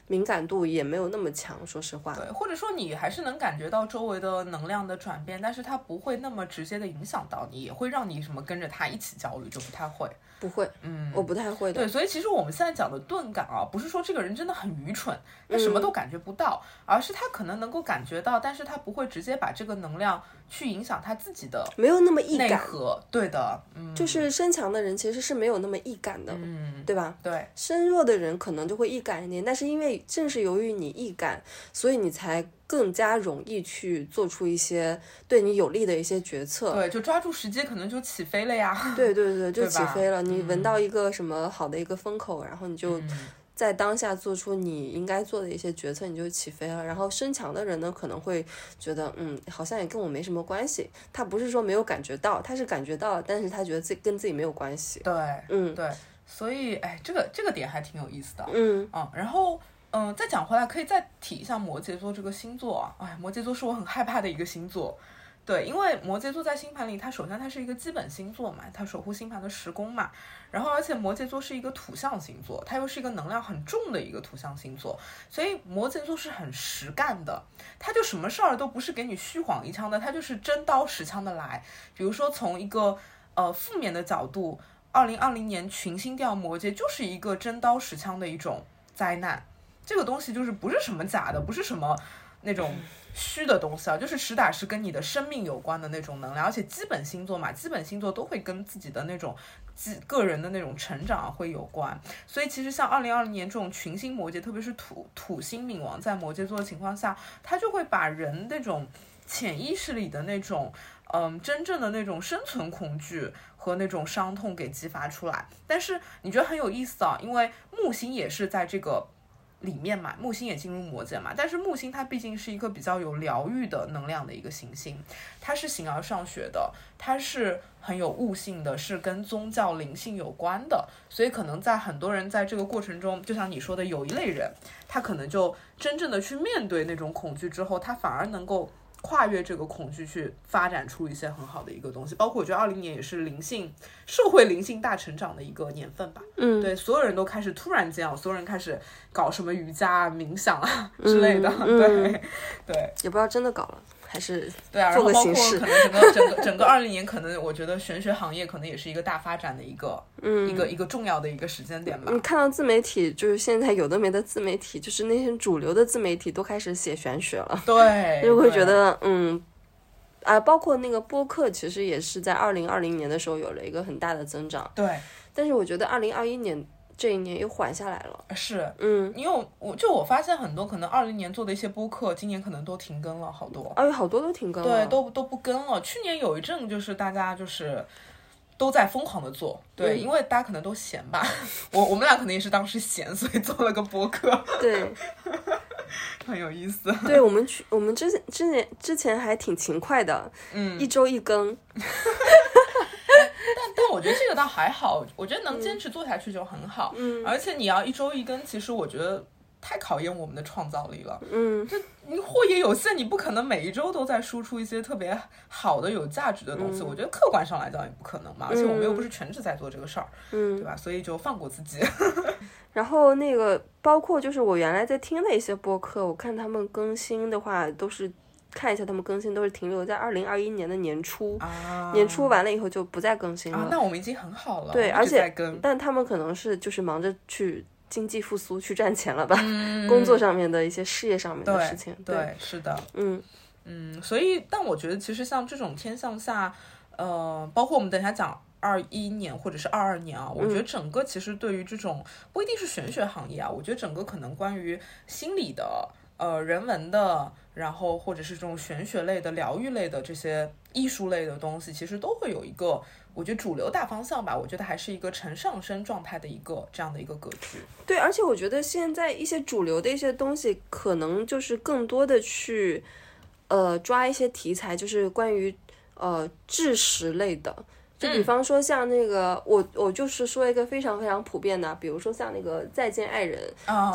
敏感度也没有那么强，说实话。对，或者说你还是能感觉到周围的能量的转变，但是它不会那么直接的影响到你，也会让你什么跟着他一起焦虑，就不太会。不会，嗯，我不太会的。对，所以其实我们现在讲的钝感啊，不是说这个人真的很愚蠢，他什么都感觉不到，而是他可能能够感觉到，但是他不会直接把这个能量去影响他自己的，没有那么易感。对的，嗯，就是身强的人其实是没有那么易感的，嗯，对吧？对，身弱的人可能就会易感一点，但是因为正是由于你易感，所以你才。更加容易去做出一些对你有利的一些决策，对，就抓住时机，可能就起飞了呀。对对对，就起飞了。你闻到一个什么好的一个风口，然后你就在当下做出你应该做的一些决策，你就起飞了。然后身强的人呢，可能会觉得，嗯，好像也跟我没什么关系。他不是说没有感觉到，他是感觉到，但是他觉得自己跟自己没有关系。对，嗯，对，所以，哎，这个这个点还挺有意思的。嗯嗯，然后。嗯，再讲回来，可以再提一下摩羯座这个星座啊。哎，摩羯座是我很害怕的一个星座，对，因为摩羯座在星盘里，它首先它是一个基本星座嘛，它守护星盘的十宫嘛。然后，而且摩羯座是一个土象星座，它又是一个能量很重的一个土象星座，所以摩羯座是很实干的，他就什么事儿都不是给你虚晃一枪的，他就是真刀实枪的来。比如说从一个呃负面的角度，二零二零年群星掉摩羯就是一个真刀实枪的一种灾难。这个东西就是不是什么假的，不是什么那种虚的东西啊，就是实打实跟你的生命有关的那种能量，而且基本星座嘛，基本星座都会跟自己的那种基个人的那种成长会有关，所以其实像二零二零年这种群星摩羯，特别是土土星冥王在摩羯座的情况下，它就会把人那种潜意识里的那种嗯真正的那种生存恐惧和那种伤痛给激发出来。但是你觉得很有意思啊，因为木星也是在这个。里面嘛，木星也进入魔羯嘛，但是木星它毕竟是一个比较有疗愈的能量的一个行星，它是形而上学的，它是很有悟性的，是跟宗教灵性有关的，所以可能在很多人在这个过程中，就像你说的，有一类人，他可能就真正的去面对那种恐惧之后，他反而能够。跨越这个恐惧去发展出一些很好的一个东西，包括我觉得二零年也是灵性社会灵性大成长的一个年份吧。嗯，对，所有人都开始突然间啊，所有人开始搞什么瑜伽啊、冥想啊之类的。对，对，也不知道真的搞了。还是对啊，然后包括可能整个整个整个二零年，可能我觉得玄学行业可能也是一个大发展的一个，嗯，一个一个重要的一个时间点吧。你看到自媒体，就是现在有的没的自媒体，就是那些主流的自媒体都开始写玄学了，对，就会觉得嗯，啊，包括那个播客，其实也是在二零二零年的时候有了一个很大的增长，对。但是我觉得二零二一年。这一年又缓下来了，是，嗯，因为我就我发现很多可能二零年做的一些播客，今年可能都停更了好多，哎，好多都停更。了，对，都都不更了。去年有一阵就是大家就是都在疯狂的做，对，因为大家可能都闲吧，我我们俩可能也是当时闲，所以做了个播客，对，很有意思。对我们去，我们之前之前之前还挺勤快的，嗯，一周一更。但但我觉得这个倒还好，我觉得能坚持做下去就很好。嗯，而且你要一周一更，其实我觉得太考验我们的创造力了。嗯，这你货也有限，你不可能每一周都在输出一些特别好的、有价值的东西。我觉得客观上来讲也不可能嘛。而且我们又不是全职在做这个事儿，嗯，对吧？所以就放过自己。然后那个包括就是我原来在听的一些播客，我看他们更新的话都是。看一下他们更新都是停留在二零二一年的年初，年初完了以后就不再更新了。那我们已经很好了。对，而且但他们可能是就是忙着去经济复苏去赚钱了吧，工作上面的一些事业上面的事情。对，是的，嗯嗯，所以但我觉得其实像这种天象下，呃，包括我们等下讲二一年或者是二二年啊，我觉得整个其实对于这种不一定是玄学行业啊，我觉得整个可能关于心理的。呃人文的，然后或者是这种玄学类的、疗愈类的这些艺术类的东西，其实都会有一个。我觉得主流大方向吧，我觉得还是一个呈上升状态的一个这样的一个格局。对，而且我觉得现在一些主流的一些东西，可能就是更多的去，呃，抓一些题材，就是关于呃知识类的。就比方说像那个，我我就是说一个非常非常普遍的，比如说像那个《再见爱人》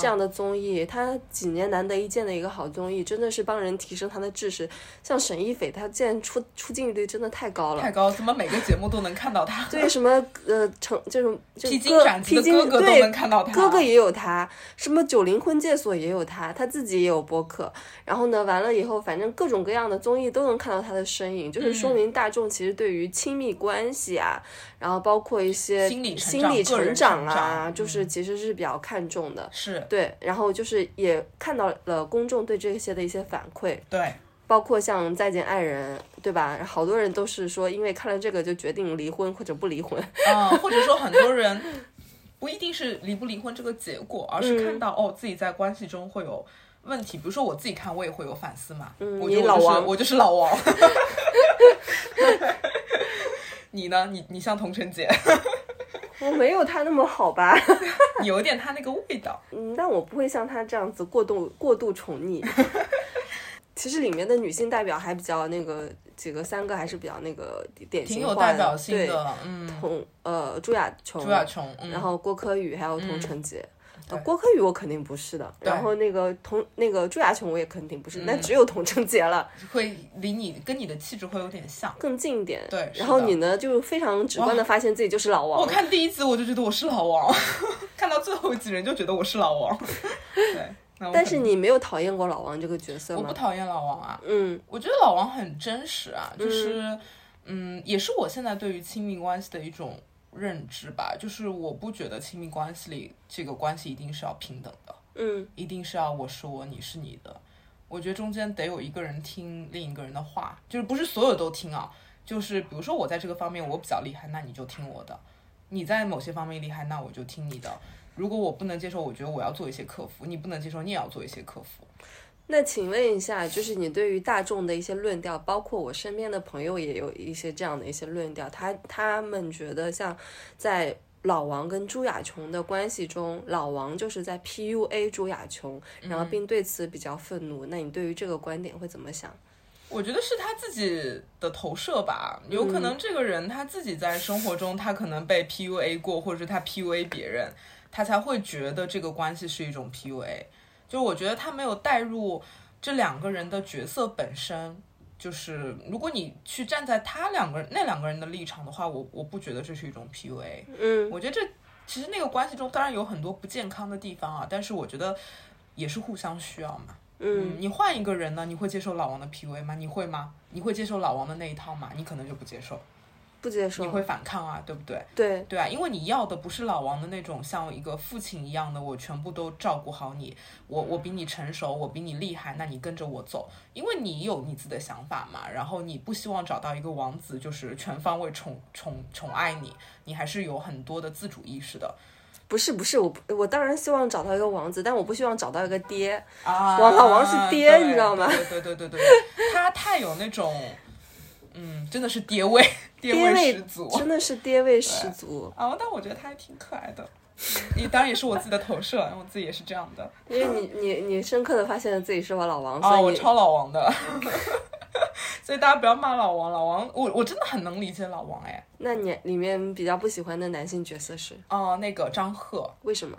这样的综艺，它几年难得一见的一个好综艺，真的是帮人提升他的知识。像沈一斐，他竟然出出镜率真的太高了，太高，怎么每个节目都能看到他？对，什么呃成就是披荆斩棘的哥哥都能看到他，哥哥也有他，什么九零婚介所也有他，他自己也有播客。然后呢，完了以后，反正各种各样的综艺都能看到他的身影，就是说明大众其实对于亲密关系啊，然后包括一些心理心理成长啊，就是其实是比较看重的。是对，然后就是也看到了公众对这些的一些反馈。对，包括像《再见爱人》，对吧？好多人都是说，因为看了这个就决定离婚或者不离婚。嗯，或者说很多人不一定是离不离婚这个结果，而是看到哦自己在关系中会有。问题，比如说我自己看，我也会有反思嘛。嗯，你老王，我就是老王。你呢？你你像童晨姐，我没有他那么好吧？有点他那个味道。嗯，但我不会像他这样子过度过度宠溺。其实里面的女性代表还比较那个几个，三个还是比较那个典型化的，挺有代表性的。嗯，童呃朱亚琼，朱亚琼，然后郭柯宇还有童晨洁。郭柯宇我肯定不是的，然后那个童那个朱亚琼我也肯定不是，那只有童承杰了，会离你跟你的气质会有点像，更近一点。对，然后你呢就非常直观的发现自己就是老王。我看第一集我就觉得我是老王，看到最后几人就觉得我是老王。对，但是你没有讨厌过老王这个角色吗？我不讨厌老王啊，嗯，我觉得老王很真实啊，就是嗯，也是我现在对于亲密关系的一种。认知吧，就是我不觉得亲密关系里这个关系一定是要平等的，嗯，一定是要我是我，你是你的。我觉得中间得有一个人听另一个人的话，就是不是所有都听啊。就是比如说我在这个方面我比较厉害，那你就听我的；你在某些方面厉害，那我就听你的。如果我不能接受，我觉得我要做一些克服；你不能接受，你也要做一些克服。那请问一下，就是你对于大众的一些论调，包括我身边的朋友也有一些这样的一些论调，他他们觉得像在老王跟朱亚琼的关系中，老王就是在 PUA 朱亚琼，然后并对此比较愤怒。那你对于这个观点会怎么想？我觉得是他自己的投射吧，有可能这个人他自己在生活中他可能被 PUA 过，或者是他 PUA 别人，他才会觉得这个关系是一种 PUA。就我觉得他没有带入这两个人的角色本身，就是如果你去站在他两个人那两个人的立场的话，我我不觉得这是一种 PUA。嗯，我觉得这其实那个关系中当然有很多不健康的地方啊，但是我觉得也是互相需要嘛。嗯，你换一个人呢，你会接受老王的 PUA 吗？你会吗？你会接受老王的那一套吗？你可能就不接受。不接受，你会反抗啊，对不对？对对啊，因为你要的不是老王的那种像一个父亲一样的，我全部都照顾好你，我我比你成熟，我比你厉害，那你跟着我走，因为你有你自己的想法嘛。然后你不希望找到一个王子，就是全方位宠宠宠爱你，你还是有很多的自主意识的。不是不是，我我当然希望找到一个王子，但我不希望找到一个爹啊。王老王是爹，你知道吗？对对对对对，他太有那种。嗯，真的是爹味，爹味十足，真的是爹味十足。啊，但我觉得他还挺可爱的，你当然也是我自己的投射，我自己也是这样的。因为你你你深刻的发现了自己是我老王，啊，我超老王的，所以大家不要骂老王，老王，我我真的很能理解老王哎。那你里面比较不喜欢的男性角色是？哦，那个张赫，为什么？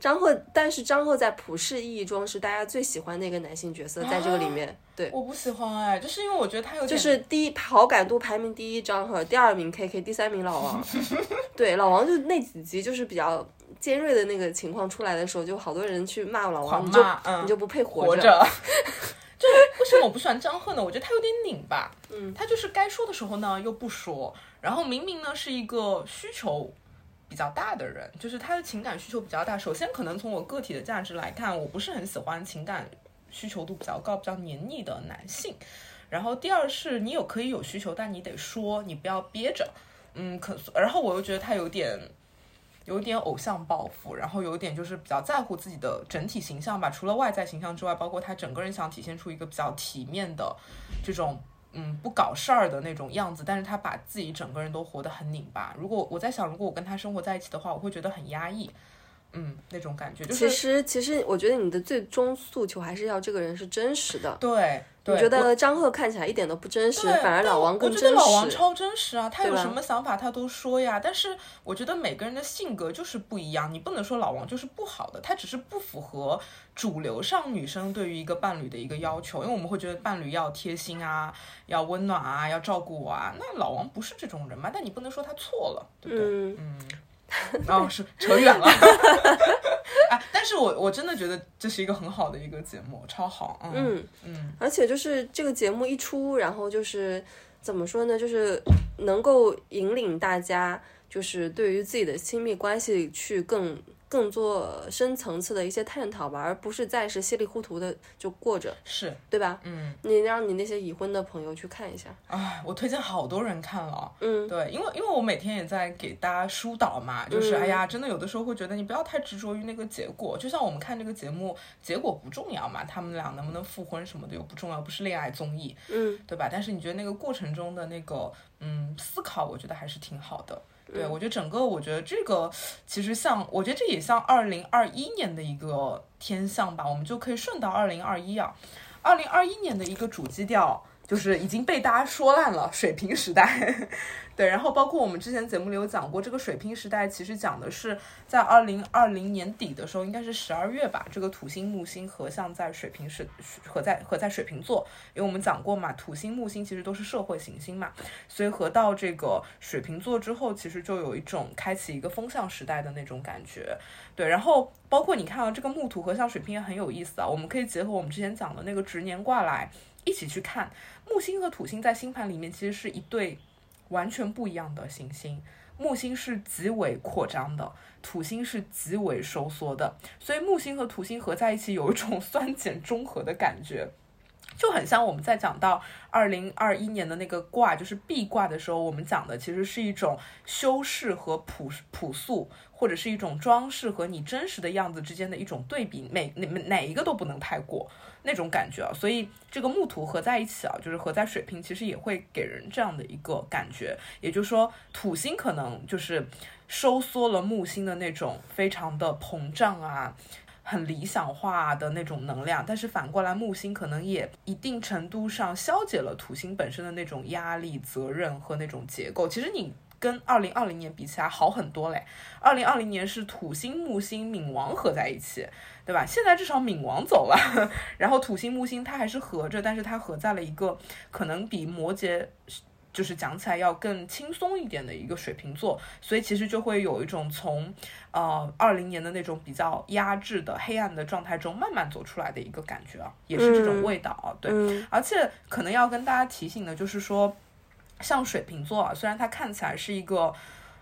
张赫，但是张赫在普世意义中是大家最喜欢的一个男性角色，在这个里面，对，我不喜欢哎，就是因为我觉得他有就是第一好感度排名第一张赫，第二名 K K，第三名老王，对，老王就那几集就是比较尖锐的那个情况出来的时候，就好多人去骂老王，你就你就不配活着，就为什么我不喜欢张赫呢？我觉得他有点拧吧，嗯，他就是该说的时候呢又不说，然后明明呢是一个需求。比较大的人，就是他的情感需求比较大。首先，可能从我个体的价值来看，我不是很喜欢情感需求度比较高、比较黏腻的男性。然后，第二是你有可以有需求，但你得说，你不要憋着。嗯，可然后我又觉得他有点。有点偶像包袱，然后有点就是比较在乎自己的整体形象吧。除了外在形象之外，包括他整个人想体现出一个比较体面的这种。嗯，不搞事儿的那种样子，但是他把自己整个人都活得很拧巴。如果我在想，如果我跟他生活在一起的话，我会觉得很压抑。嗯，那种感觉。就是其实，其实我觉得你的最终诉求还是要这个人是真实的。对，我觉得张赫看起来一点都不真实，反而老王更真实。老王超真实啊，他有什么想法他都说呀。但是我觉得每个人的性格就是不一样，你不能说老王就是不好的，他只是不符合主流上女生对于一个伴侣的一个要求。因为我们会觉得伴侣要贴心啊，要温暖啊，要照顾我啊。那老王不是这种人嘛？但你不能说他错了，对不对？嗯。哦，是扯远了，哎！但是我我真的觉得这是一个很好的一个节目，超好，嗯嗯，而且就是这个节目一出，然后就是怎么说呢，就是能够引领大家，就是对于自己的亲密关系去更。更做深层次的一些探讨吧，而不是再是稀里糊涂的就过着，是对吧？嗯，你让你那些已婚的朋友去看一下。哎，我推荐好多人看了。嗯，对，因为因为我每天也在给大家疏导嘛，就是哎呀，真的有的时候会觉得你不要太执着于那个结果，就像我们看这个节目，结果不重要嘛，他们俩能不能复婚什么的又不重要，不是恋爱综艺，嗯，对吧？但是你觉得那个过程中的那个嗯思考，我觉得还是挺好的。对，我觉得整个，我觉得这个其实像，我觉得这也像二零二一年的一个天象吧，我们就可以顺到二零二一啊，二零二一年的一个主基调就是已经被大家说烂了，水平时代。对，然后包括我们之前节目里有讲过，这个水瓶时代其实讲的是在二零二零年底的时候，应该是十二月吧，这个土星木星合相在水瓶是合在合在水瓶座，因为我们讲过嘛，土星木星其实都是社会行星嘛，所以合到这个水瓶座之后，其实就有一种开启一个风向时代的那种感觉。对，然后包括你看到这个木土合相水瓶也很有意思啊，我们可以结合我们之前讲的那个值年卦来一起去看，木星和土星在星盘里面其实是一对。完全不一样的行星，木星是极为扩张的，土星是极为收缩的，所以木星和土星合在一起有一种 酸碱中和的感觉，就很像我们在讲到二零二一年的那个卦，就是壁卦的时候，我们讲的其实是一种修饰和朴朴素，或者是一种装饰和你真实的样子之间的一种对比，每哪哪一个都不能太过。那种感觉啊，所以这个木土合在一起啊，就是合在水瓶，其实也会给人这样的一个感觉。也就是说，土星可能就是收缩了木星的那种非常的膨胀啊，很理想化的那种能量，但是反过来，木星可能也一定程度上消解了土星本身的那种压力、责任和那种结构。其实你。跟二零二零年比起来好很多嘞，二零二零年是土星、木星、冥王合在一起，对吧？现在至少冥王走了，然后土星、木星它还是合着，但是它合在了一个可能比摩羯就是讲起来要更轻松一点的一个水瓶座，所以其实就会有一种从呃二零年的那种比较压制的黑暗的状态中慢慢走出来的一个感觉啊，也是这种味道啊，对，而且可能要跟大家提醒的就是说。像水瓶座啊，虽然它看起来是一个，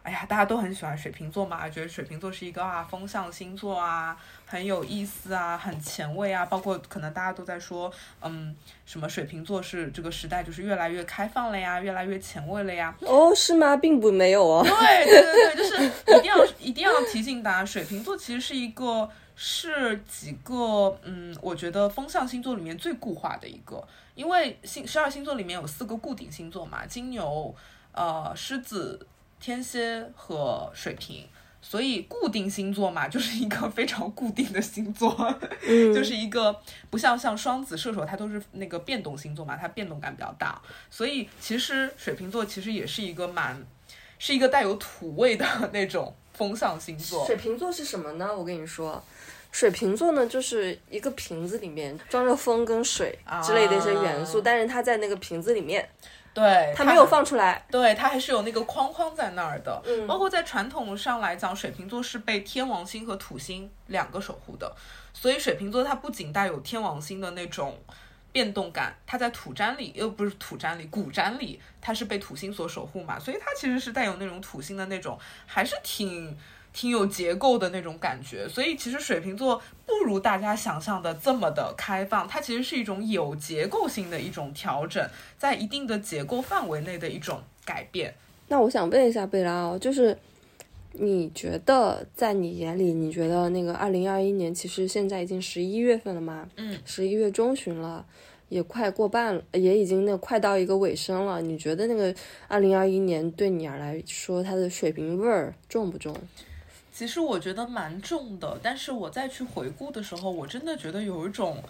哎呀，大家都很喜欢水瓶座嘛，觉得水瓶座是一个啊风象星座啊，很有意思啊，很前卫啊，包括可能大家都在说，嗯，什么水瓶座是这个时代就是越来越开放了呀，越来越前卫了呀。哦，是吗？并不没有哦。对对对对，就是一定要一定要提醒大家，水瓶座其实是一个是几个嗯，我觉得风象星座里面最固化的一个。因为星十二星座里面有四个固定星座嘛，金牛、呃狮子、天蝎和水瓶，所以固定星座嘛，就是一个 非常固定的星座，就是一个不像像双子、射手，它都是那个变动星座嘛，它变动感比较大，所以其实水瓶座其实也是一个蛮，是一个带有土味的 那种风象星座。水瓶座是什么呢？我跟你说。水瓶座呢，就是一个瓶子里面装着风跟水之类的一些元素，但是它在那个瓶子里面，对，它没有放出来，对，它还是有那个框框在那儿的。嗯，包括在传统上来讲，水瓶座是被天王星和土星两个守护的，所以水瓶座它不仅带有天王星的那种变动感，它在土占里又不是土占里，古占里它是被土星所守护嘛，所以它其实是带有那种土星的那种，还是挺。挺有结构的那种感觉，所以其实水瓶座不如大家想象的这么的开放，它其实是一种有结构性的一种调整，在一定的结构范围内的一种改变。那我想问一下贝拉哦，就是你觉得在你眼里，你觉得那个二零二一年，其实现在已经十一月份了嘛？嗯，十一月中旬了，也快过半了，也已经那快到一个尾声了。你觉得那个二零二一年对你而来说，它的水平味儿重不重？其实我觉得蛮重的，但是我再去回顾的时候，我真的觉得有一种，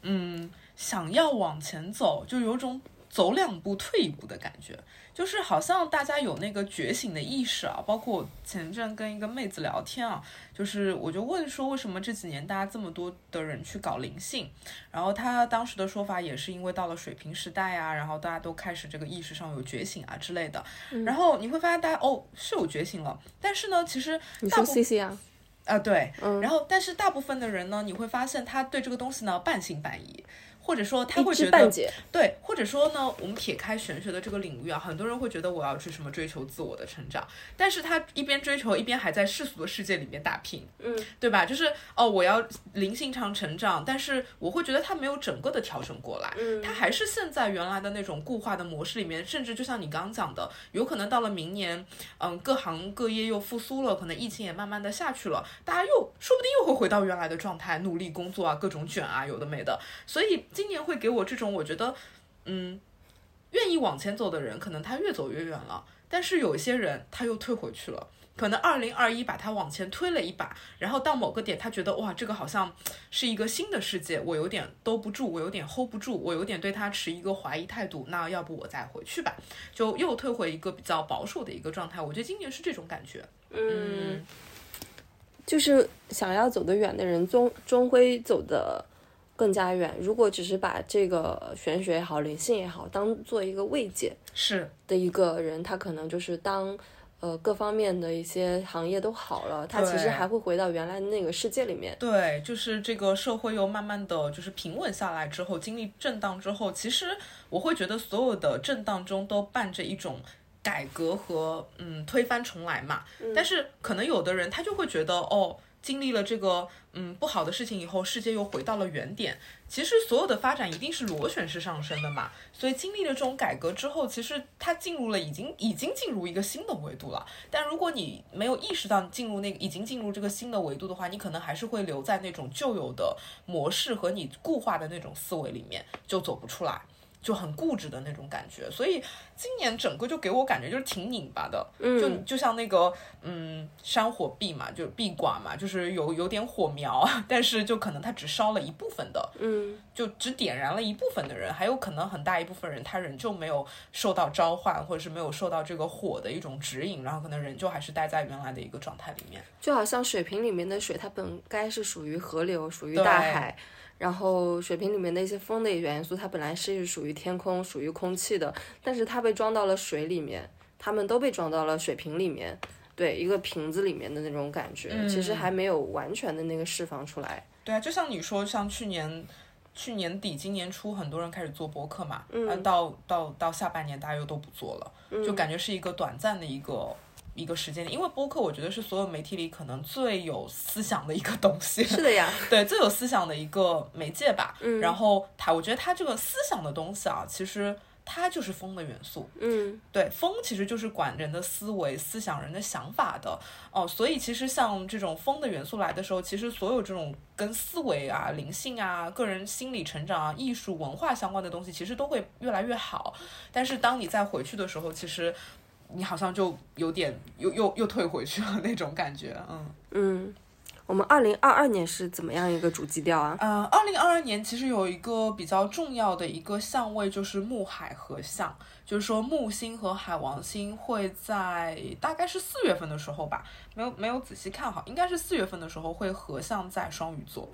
嗯，想要往前走，就有种走两步退一步的感觉。就是好像大家有那个觉醒的意识啊，包括我前阵跟一个妹子聊天啊，就是我就问说为什么这几年大家这么多的人去搞灵性，然后她当时的说法也是因为到了水平时代啊，然后大家都开始这个意识上有觉醒啊之类的，然后你会发现大家哦是有觉醒了，但是呢其实你说 C C 啊，啊对，然后但是大部分的人呢，你会发现他对这个东西呢半信半疑。或者说他会觉得对，或者说呢，我们撇开玄学的这个领域啊，很多人会觉得我要去什么追求自我的成长，但是他一边追求一边还在世俗的世界里面打拼，嗯，对吧？就是哦，我要灵性上成长，但是我会觉得他没有整个的调整过来，嗯，他还是现在原来的那种固化的模式里面，甚至就像你刚刚讲的，有可能到了明年，嗯，各行各业又复苏了，可能疫情也慢慢的下去了，大家又说不定又会回到原来的状态，努力工作啊，各种卷啊，有的没的，所以。今年会给我这种，我觉得，嗯，愿意往前走的人，可能他越走越远了。但是有一些人他又退回去了，可能二零二一把他往前推了一把，然后到某个点，他觉得哇，这个好像是一个新的世界，我有点兜不住，我有点 hold 不住，我有点对他持一个怀疑态度。那要不我再回去吧，就又退回一个比较保守的一个状态。我觉得今年是这种感觉，嗯，就是想要走得远的人，终终归走的。更加远。如果只是把这个玄学也好、灵性也好当做一个慰藉是的一个人，他可能就是当呃各方面的一些行业都好了，他其实还会回到原来的那个世界里面。对，就是这个社会又慢慢的就是平稳下来之后，经历震荡之后，其实我会觉得所有的震荡中都伴着一种改革和嗯推翻重来嘛。但是可能有的人他就会觉得哦。经历了这个嗯不好的事情以后，世界又回到了原点。其实所有的发展一定是螺旋式上升的嘛。所以经历了这种改革之后，其实它进入了已经已经进入一个新的维度了。但如果你没有意识到进入那个已经进入这个新的维度的话，你可能还是会留在那种旧有的模式和你固化的那种思维里面，就走不出来。就很固执的那种感觉，所以今年整个就给我感觉就是挺拧巴的，就就像那个嗯山火壁嘛，就壁挂嘛，就是有有点火苗，但是就可能它只烧了一部分的，嗯，就只点燃了一部分的人，还有可能很大一部分人他仍旧没有受到召唤，或者是没有受到这个火的一种指引，然后可能仍旧还是待在原来的一个状态里面，就好像水瓶里面的水，它本该是属于河流，属于大海。然后水瓶里面的一些风的元素，它本来是属于天空、属于空气的，但是它被装到了水里面，它们都被装到了水瓶里面，对，一个瓶子里面的那种感觉，其实还没有完全的那个释放出来。对啊，就像你说，像去年去年底、今年初，很多人开始做博客嘛，嗯，到到到下半年，大家又都不做了，就感觉是一个短暂的一个。一个时间因为播客我觉得是所有媒体里可能最有思想的一个东西。是的呀，对，最有思想的一个媒介吧。嗯，然后它，我觉得它这个思想的东西啊，其实它就是风的元素。嗯，对，风其实就是管人的思维、思想、人的想法的。哦，所以其实像这种风的元素来的时候，其实所有这种跟思维啊、灵性啊、个人心理成长啊、艺术文化相关的东西，其实都会越来越好。但是当你再回去的时候，其实。你好像就有点又又又退回去了那种感觉，嗯嗯，我们二零二二年是怎么样一个主基调啊？呃，二零二二年其实有一个比较重要的一个相位就是木海合相，就是说木星和海王星会在大概是四月份的时候吧，没有没有仔细看好，应该是四月份的时候会合相在双鱼座，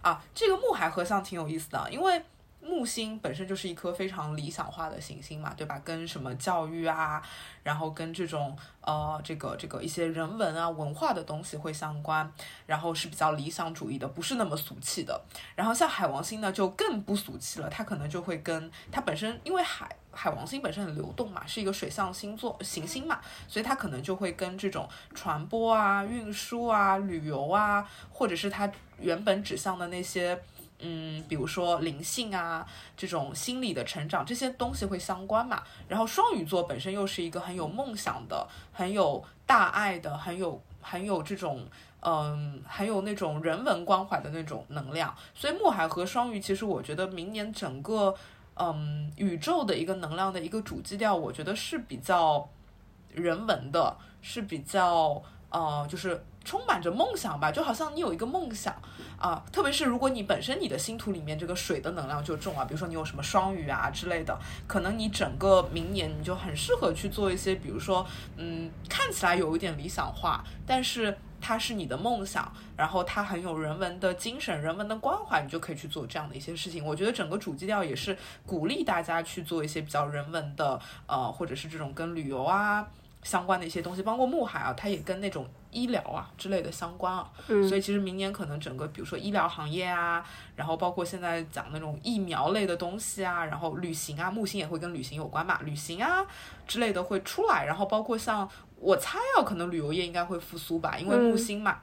啊，这个木海合相挺有意思的，因为。木星本身就是一颗非常理想化的行星嘛，对吧？跟什么教育啊，然后跟这种呃这个这个一些人文啊文化的东西会相关，然后是比较理想主义的，不是那么俗气的。然后像海王星呢，就更不俗气了，它可能就会跟它本身，因为海海王星本身很流动嘛，是一个水象星座行星嘛，所以它可能就会跟这种传播啊、运输啊、旅游啊，或者是它原本指向的那些。嗯，比如说灵性啊，这种心理的成长这些东西会相关嘛。然后双鱼座本身又是一个很有梦想的、很有大爱的、很有很有这种嗯，很有那种人文关怀的那种能量。所以木海和双鱼，其实我觉得明年整个嗯宇宙的一个能量的一个主基调，我觉得是比较人文的，是比较呃，就是充满着梦想吧，就好像你有一个梦想。啊，特别是如果你本身你的星图里面这个水的能量就重啊，比如说你有什么双鱼啊之类的，可能你整个明年你就很适合去做一些，比如说，嗯，看起来有一点理想化，但是它是你的梦想，然后它很有人文的精神、人文的关怀，你就可以去做这样的一些事情。我觉得整个主基调也是鼓励大家去做一些比较人文的，呃，或者是这种跟旅游啊。相关的一些东西，包括木海啊，它也跟那种医疗啊之类的相关啊，所以其实明年可能整个，比如说医疗行业啊，然后包括现在讲那种疫苗类的东西啊，然后旅行啊，木星也会跟旅行有关嘛，旅行啊之类的会出来，然后包括像我猜啊，可能旅游业应该会复苏吧，因为木星嘛。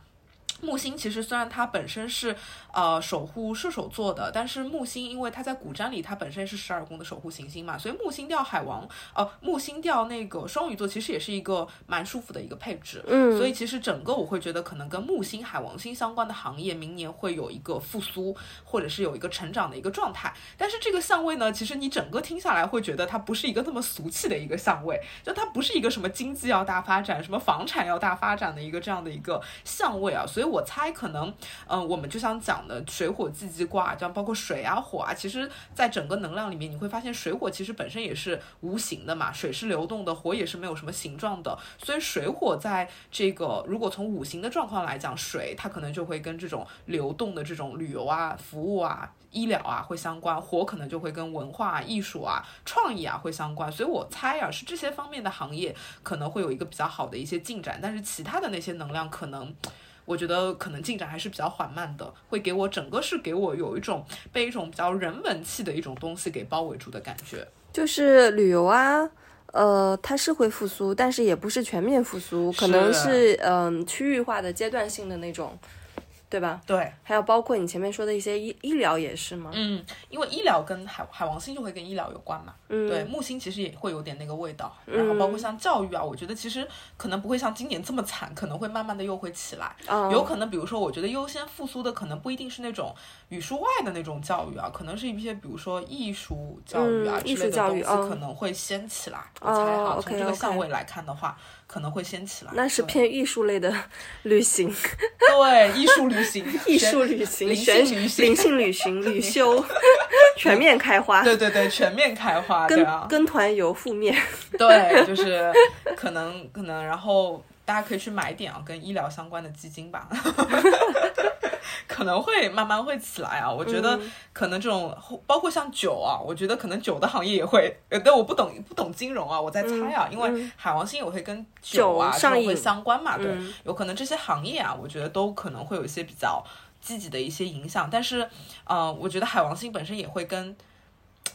木星其实虽然它本身是呃守护射手座的，但是木星因为它在古占里它本身是十二宫的守护行星嘛，所以木星掉海王呃木星掉那个双鱼座其实也是一个蛮舒服的一个配置。嗯，所以其实整个我会觉得可能跟木星海王星相关的行业明年会有一个复苏，或者是有一个成长的一个状态。但是这个相位呢，其实你整个听下来会觉得它不是一个那么俗气的一个相位，就它不是一个什么经济要大发展、什么房产要大发展的一个这样的一个相位啊，所以。我猜可能，嗯，我们就像讲的水火既济卦，这样包括水啊火啊，其实在整个能量里面，你会发现水火其实本身也是无形的嘛，水是流动的，火也是没有什么形状的，所以水火在这个如果从五行的状况来讲，水它可能就会跟这种流动的这种旅游啊、服务啊、医疗啊会相关，火可能就会跟文化、艺术啊、创意啊会相关，所以我猜啊是这些方面的行业可能会有一个比较好的一些进展，但是其他的那些能量可能。我觉得可能进展还是比较缓慢的，会给我整个是给我有一种被一种比较人文气的一种东西给包围住的感觉。就是旅游啊，呃，它是会复苏，但是也不是全面复苏，可能是嗯区域化的阶段性的那种。对吧？对，还有包括你前面说的一些医医疗也是吗？嗯，因为医疗跟海海王星就会跟医疗有关嘛。嗯，对，木星其实也会有点那个味道。然后包括像教育啊，我觉得其实可能不会像今年这么惨，可能会慢慢的又会起来。有可能比如说，我觉得优先复苏的可能不一定是那种语数外的那种教育啊，可能是一些比如说艺术教育啊之类的东西可能会先起来。我猜哈，从这个相位来看的话。可能会掀起来，那是偏艺术类的旅行，对，艺术旅行，艺术旅行，灵性旅行，灵性旅行，旅修，全面开花，对对对，全面开花，跟跟团游负面，对，就是可能可能，然后大家可以去买点啊，跟医疗相关的基金吧。可能会慢慢会起来啊，我觉得可能这种包括像酒啊，我觉得可能酒的行业也会，但我不懂不懂金融啊，我在猜啊，因为海王星也会跟酒啊这种会相关嘛，对，有可能这些行业啊，我觉得都可能会有一些比较积极的一些影响，但是呃，我觉得海王星本身也会跟。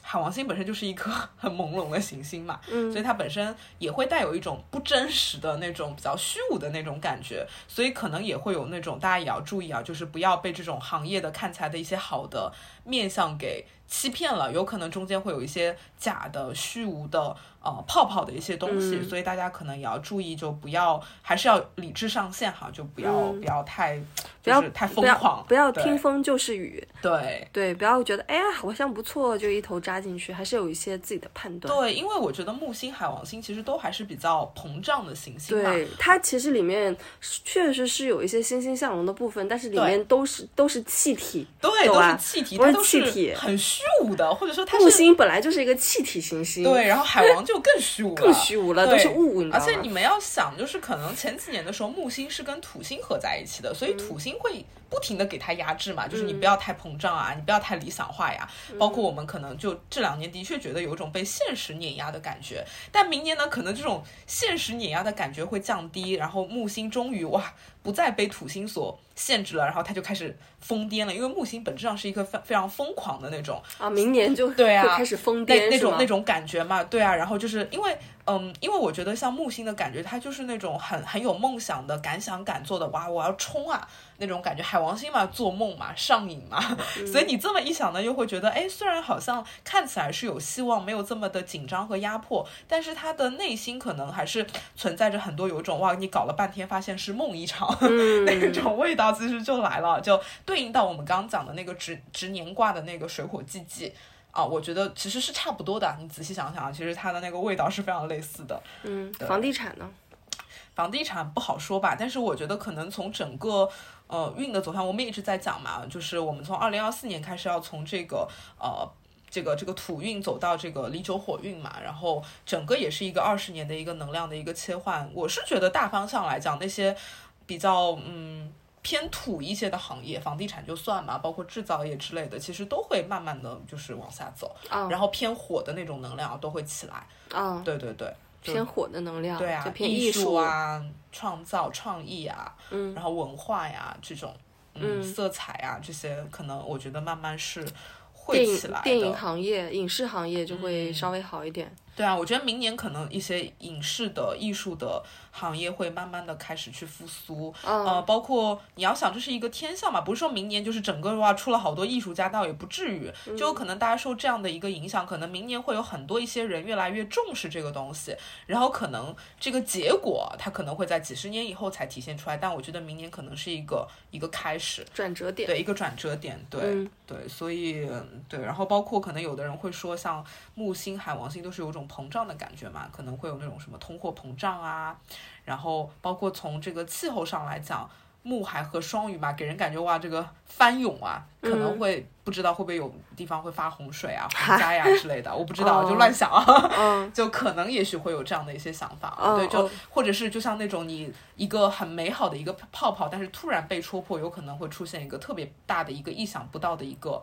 海王星本身就是一颗 很朦胧的行星嘛，所以它本身也会带有一种不真实的那种比较虚无的那种感觉，所以可能也会有那种大家也要注意啊，就是不要被这种行业的看起来的一些好的面相给欺骗了，有可能中间会有一些假的虚无的。呃，泡泡的一些东西，所以大家可能也要注意，就不要，还是要理智上线哈，就不要不要太，不要太疯狂，不要听风就是雨，对对，不要觉得哎呀好像不错就一头扎进去，还是有一些自己的判断。对，因为我觉得木星、海王星其实都还是比较膨胀的行星对，它其实里面确实是有一些欣欣向荣的部分，但是里面都是都是气体，对，都是气体，不是气体，很虚无的，或者说它木星本来就是一个气体行星，对，然后海王就。更虚无，更虚无了，都是雾。而且你们要想，就是可能前几年的时候，木星是跟土星合在一起的，所以土星会不停的给它压制嘛，就是你不要太膨胀啊，你不要太理想化呀。包括我们可能就这两年的确觉得有一种被现实碾压的感觉，但明年呢，可能这种现实碾压的感觉会降低，然后木星终于哇。不再被土星所限制了，然后他就开始疯癫了。因为木星本质上是一个非非常疯狂的那种啊，明年就对啊，开始疯癫那种那种感觉嘛，对啊，然后就是因为。嗯，因为我觉得像木星的感觉，它就是那种很很有梦想的、敢想敢做的，哇，我要冲啊那种感觉。海王星嘛，做梦嘛，上瘾嘛，所以你这么一想呢，又会觉得，哎，虽然好像看起来是有希望，没有这么的紧张和压迫，但是他的内心可能还是存在着很多有一种哇，你搞了半天发现是梦一场那种味道，其实就来了，就对应到我们刚刚讲的那个值值年卦的那个水火既济。啊，我觉得其实是差不多的。你仔细想想，其实它的那个味道是非常类似的。嗯，房地产呢？房地产不好说吧，但是我觉得可能从整个呃运的走向，我们一直在讲嘛，就是我们从二零二四年开始要从这个呃这个这个土运走到这个离九火运嘛，然后整个也是一个二十年的一个能量的一个切换。我是觉得大方向来讲，那些比较嗯。偏土一些的行业，房地产就算嘛，包括制造业之类的，其实都会慢慢的就是往下走。然后偏火的那种能量都会起来。啊，对对对，偏火的能量。对啊，偏艺术啊，创造创意啊，嗯，然后文化呀这种，嗯，色彩啊这些，可能我觉得慢慢是会起来的。电影行业、影视行业就会稍微好一点。对啊，我觉得明年可能一些影视的艺术的。行业会慢慢的开始去复苏，呃，包括你要想这是一个天象嘛，不是说明年就是整个的话出了好多艺术家，倒也不至于，就有可能大家受这样的一个影响，可能明年会有很多一些人越来越重视这个东西，然后可能这个结果它可能会在几十年以后才体现出来，但我觉得明年可能是一个一个开始转折。点，对，一个转折点，对对，所以对，然后包括可能有的人会说，像木星、海王星都是有种膨胀的感觉嘛，可能会有那种什么通货膨胀啊。然后包括从这个气候上来讲，木海和双鱼嘛，给人感觉哇，这个翻涌啊，可能会不知道会不会有地方会发洪水啊、洪灾呀之类的，我不知道，就乱想啊，就可能也许会有这样的一些想法，对，就或者是就像那种你一个很美好的一个泡泡，但是突然被戳破，有可能会出现一个特别大的一个意想不到的一个。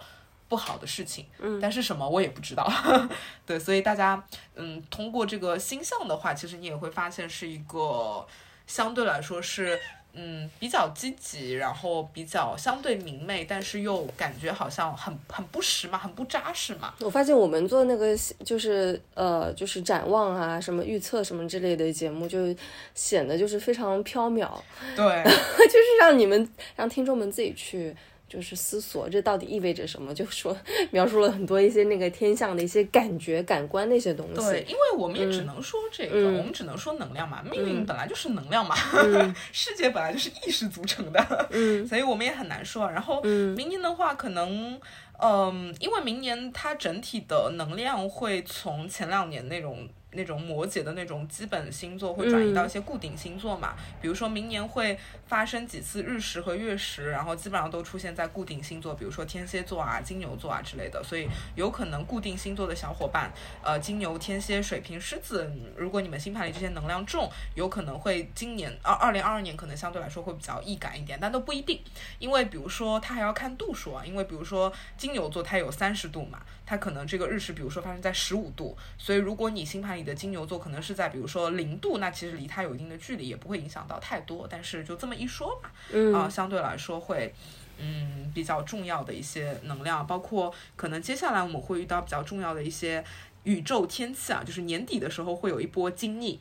不好的事情，嗯，但是什么我也不知道，对，所以大家，嗯，通过这个星象的话，其实你也会发现是一个相对来说是，嗯，比较积极，然后比较相对明媚，但是又感觉好像很很不实嘛，很不扎实嘛。我发现我们做那个就是呃，就是展望啊，什么预测什么之类的节目，就显得就是非常缥缈，对，就是让你们让听众们自己去。就是思索这到底意味着什么，就说 描述了很多一些那个天象的一些感觉、感官那些东西。对，因为我们也只能说这个，我们只能说能量嘛，命运本来就是能量嘛，世界本来就是意识组成的，嗯，所以我们也很难说。然后明年的话，可能，嗯，因为明年它整体的能量会从前两年那种。那种摩羯的那种基本星座会转移到一些固定星座嘛？比如说明年会发生几次日食和月食，然后基本上都出现在固定星座，比如说天蝎座啊、金牛座啊之类的。所以有可能固定星座的小伙伴，呃，金牛、天蝎、水瓶、狮子，如果你们星盘里这些能量重，有可能会今年二二零二二年可能相对来说会比较易感一点，但都不一定，因为比如说它还要看度数啊，因为比如说金牛座它有三十度嘛。它可能这个日食，比如说发生在十五度，所以如果你星盘里的金牛座可能是在比如说零度，那其实离它有一定的距离，也不会影响到太多。但是就这么一说嘛，啊，相对来说会，嗯，比较重要的一些能量，包括可能接下来我们会遇到比较重要的一些宇宙天气啊，就是年底的时候会有一波金逆。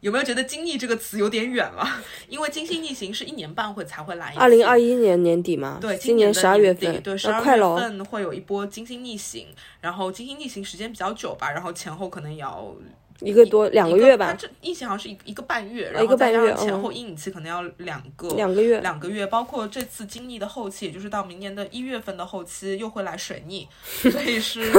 有没有觉得“金逆”这个词有点远了？因为金星逆行是一年半会才会来一次。二零二一年年底吗？对，今年十二月份，对，十二月份会有一波金星逆行。然后金星逆行时间比较久吧，然后前后可能也要一个多两个月吧。它这逆行好像是一一个半月，然后再加上前后阴影期可能要两个两个月两个月。包括这次金逆的后期，也就是到明年的一月份的后期又会来水逆，所以是。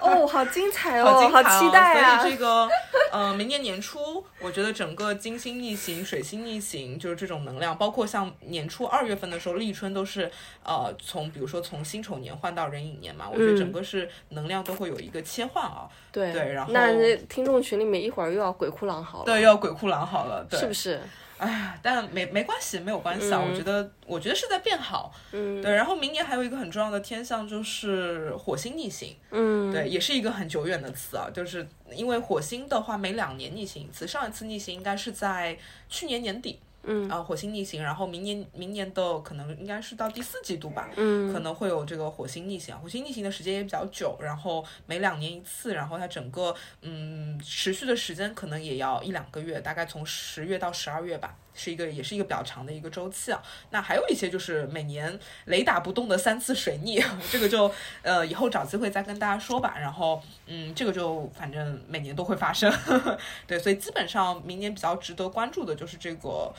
哦，好精彩哦，好期待啊！所以这个，呃，明年年初，我觉得整个金星逆行、水星逆行，就是这种能量，包括像年初二月份的时候，立春都是，呃，从比如说从辛丑年换到壬寅年嘛，我觉得整个是能量都会有一个切换啊。对对，然后那听众群里面一会儿又要鬼哭狼嚎了。对，又要鬼哭狼嚎了，对，是不是？哎呀，但没没关系，没有关系啊。我觉得，我觉得是在变好。嗯，对。然后明年还有一个很重要的天象就是火星逆行。嗯，对，也是一个很久远的词啊。就是因为火星的话，每两年逆行一次，上一次逆行应该是在去年年底。嗯，啊，火星逆行，然后明年明年的可能应该是到第四季度吧，嗯，可能会有这个火星逆行。火星逆行的时间也比较久，然后每两年一次，然后它整个嗯持续的时间可能也要一两个月，大概从十月到十二月吧，是一个也是一个比较长的一个周期啊。那还有一些就是每年雷打不动的三次水逆，这个就呃以后找机会再跟大家说吧。然后嗯，这个就反正每年都会发生，对，所以基本上明年比较值得关注的就是这个。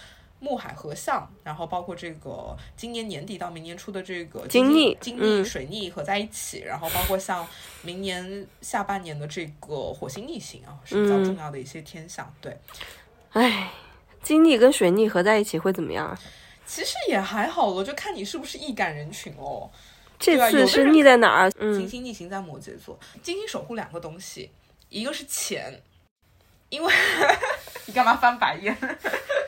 木海合相，然后包括这个今年年底到明年初的这个金逆、金逆、水逆合在一起，然后包括像明年下半年的这个火星逆行啊，是比较重要的一些天象。对，哎，金逆跟水逆合在一起会怎么样？其实也还好了，就看你是不是易感人群哦。这次是逆在哪儿？金星逆行在摩羯座，金星守护两个东西，一个是钱，因为 你干嘛翻白眼？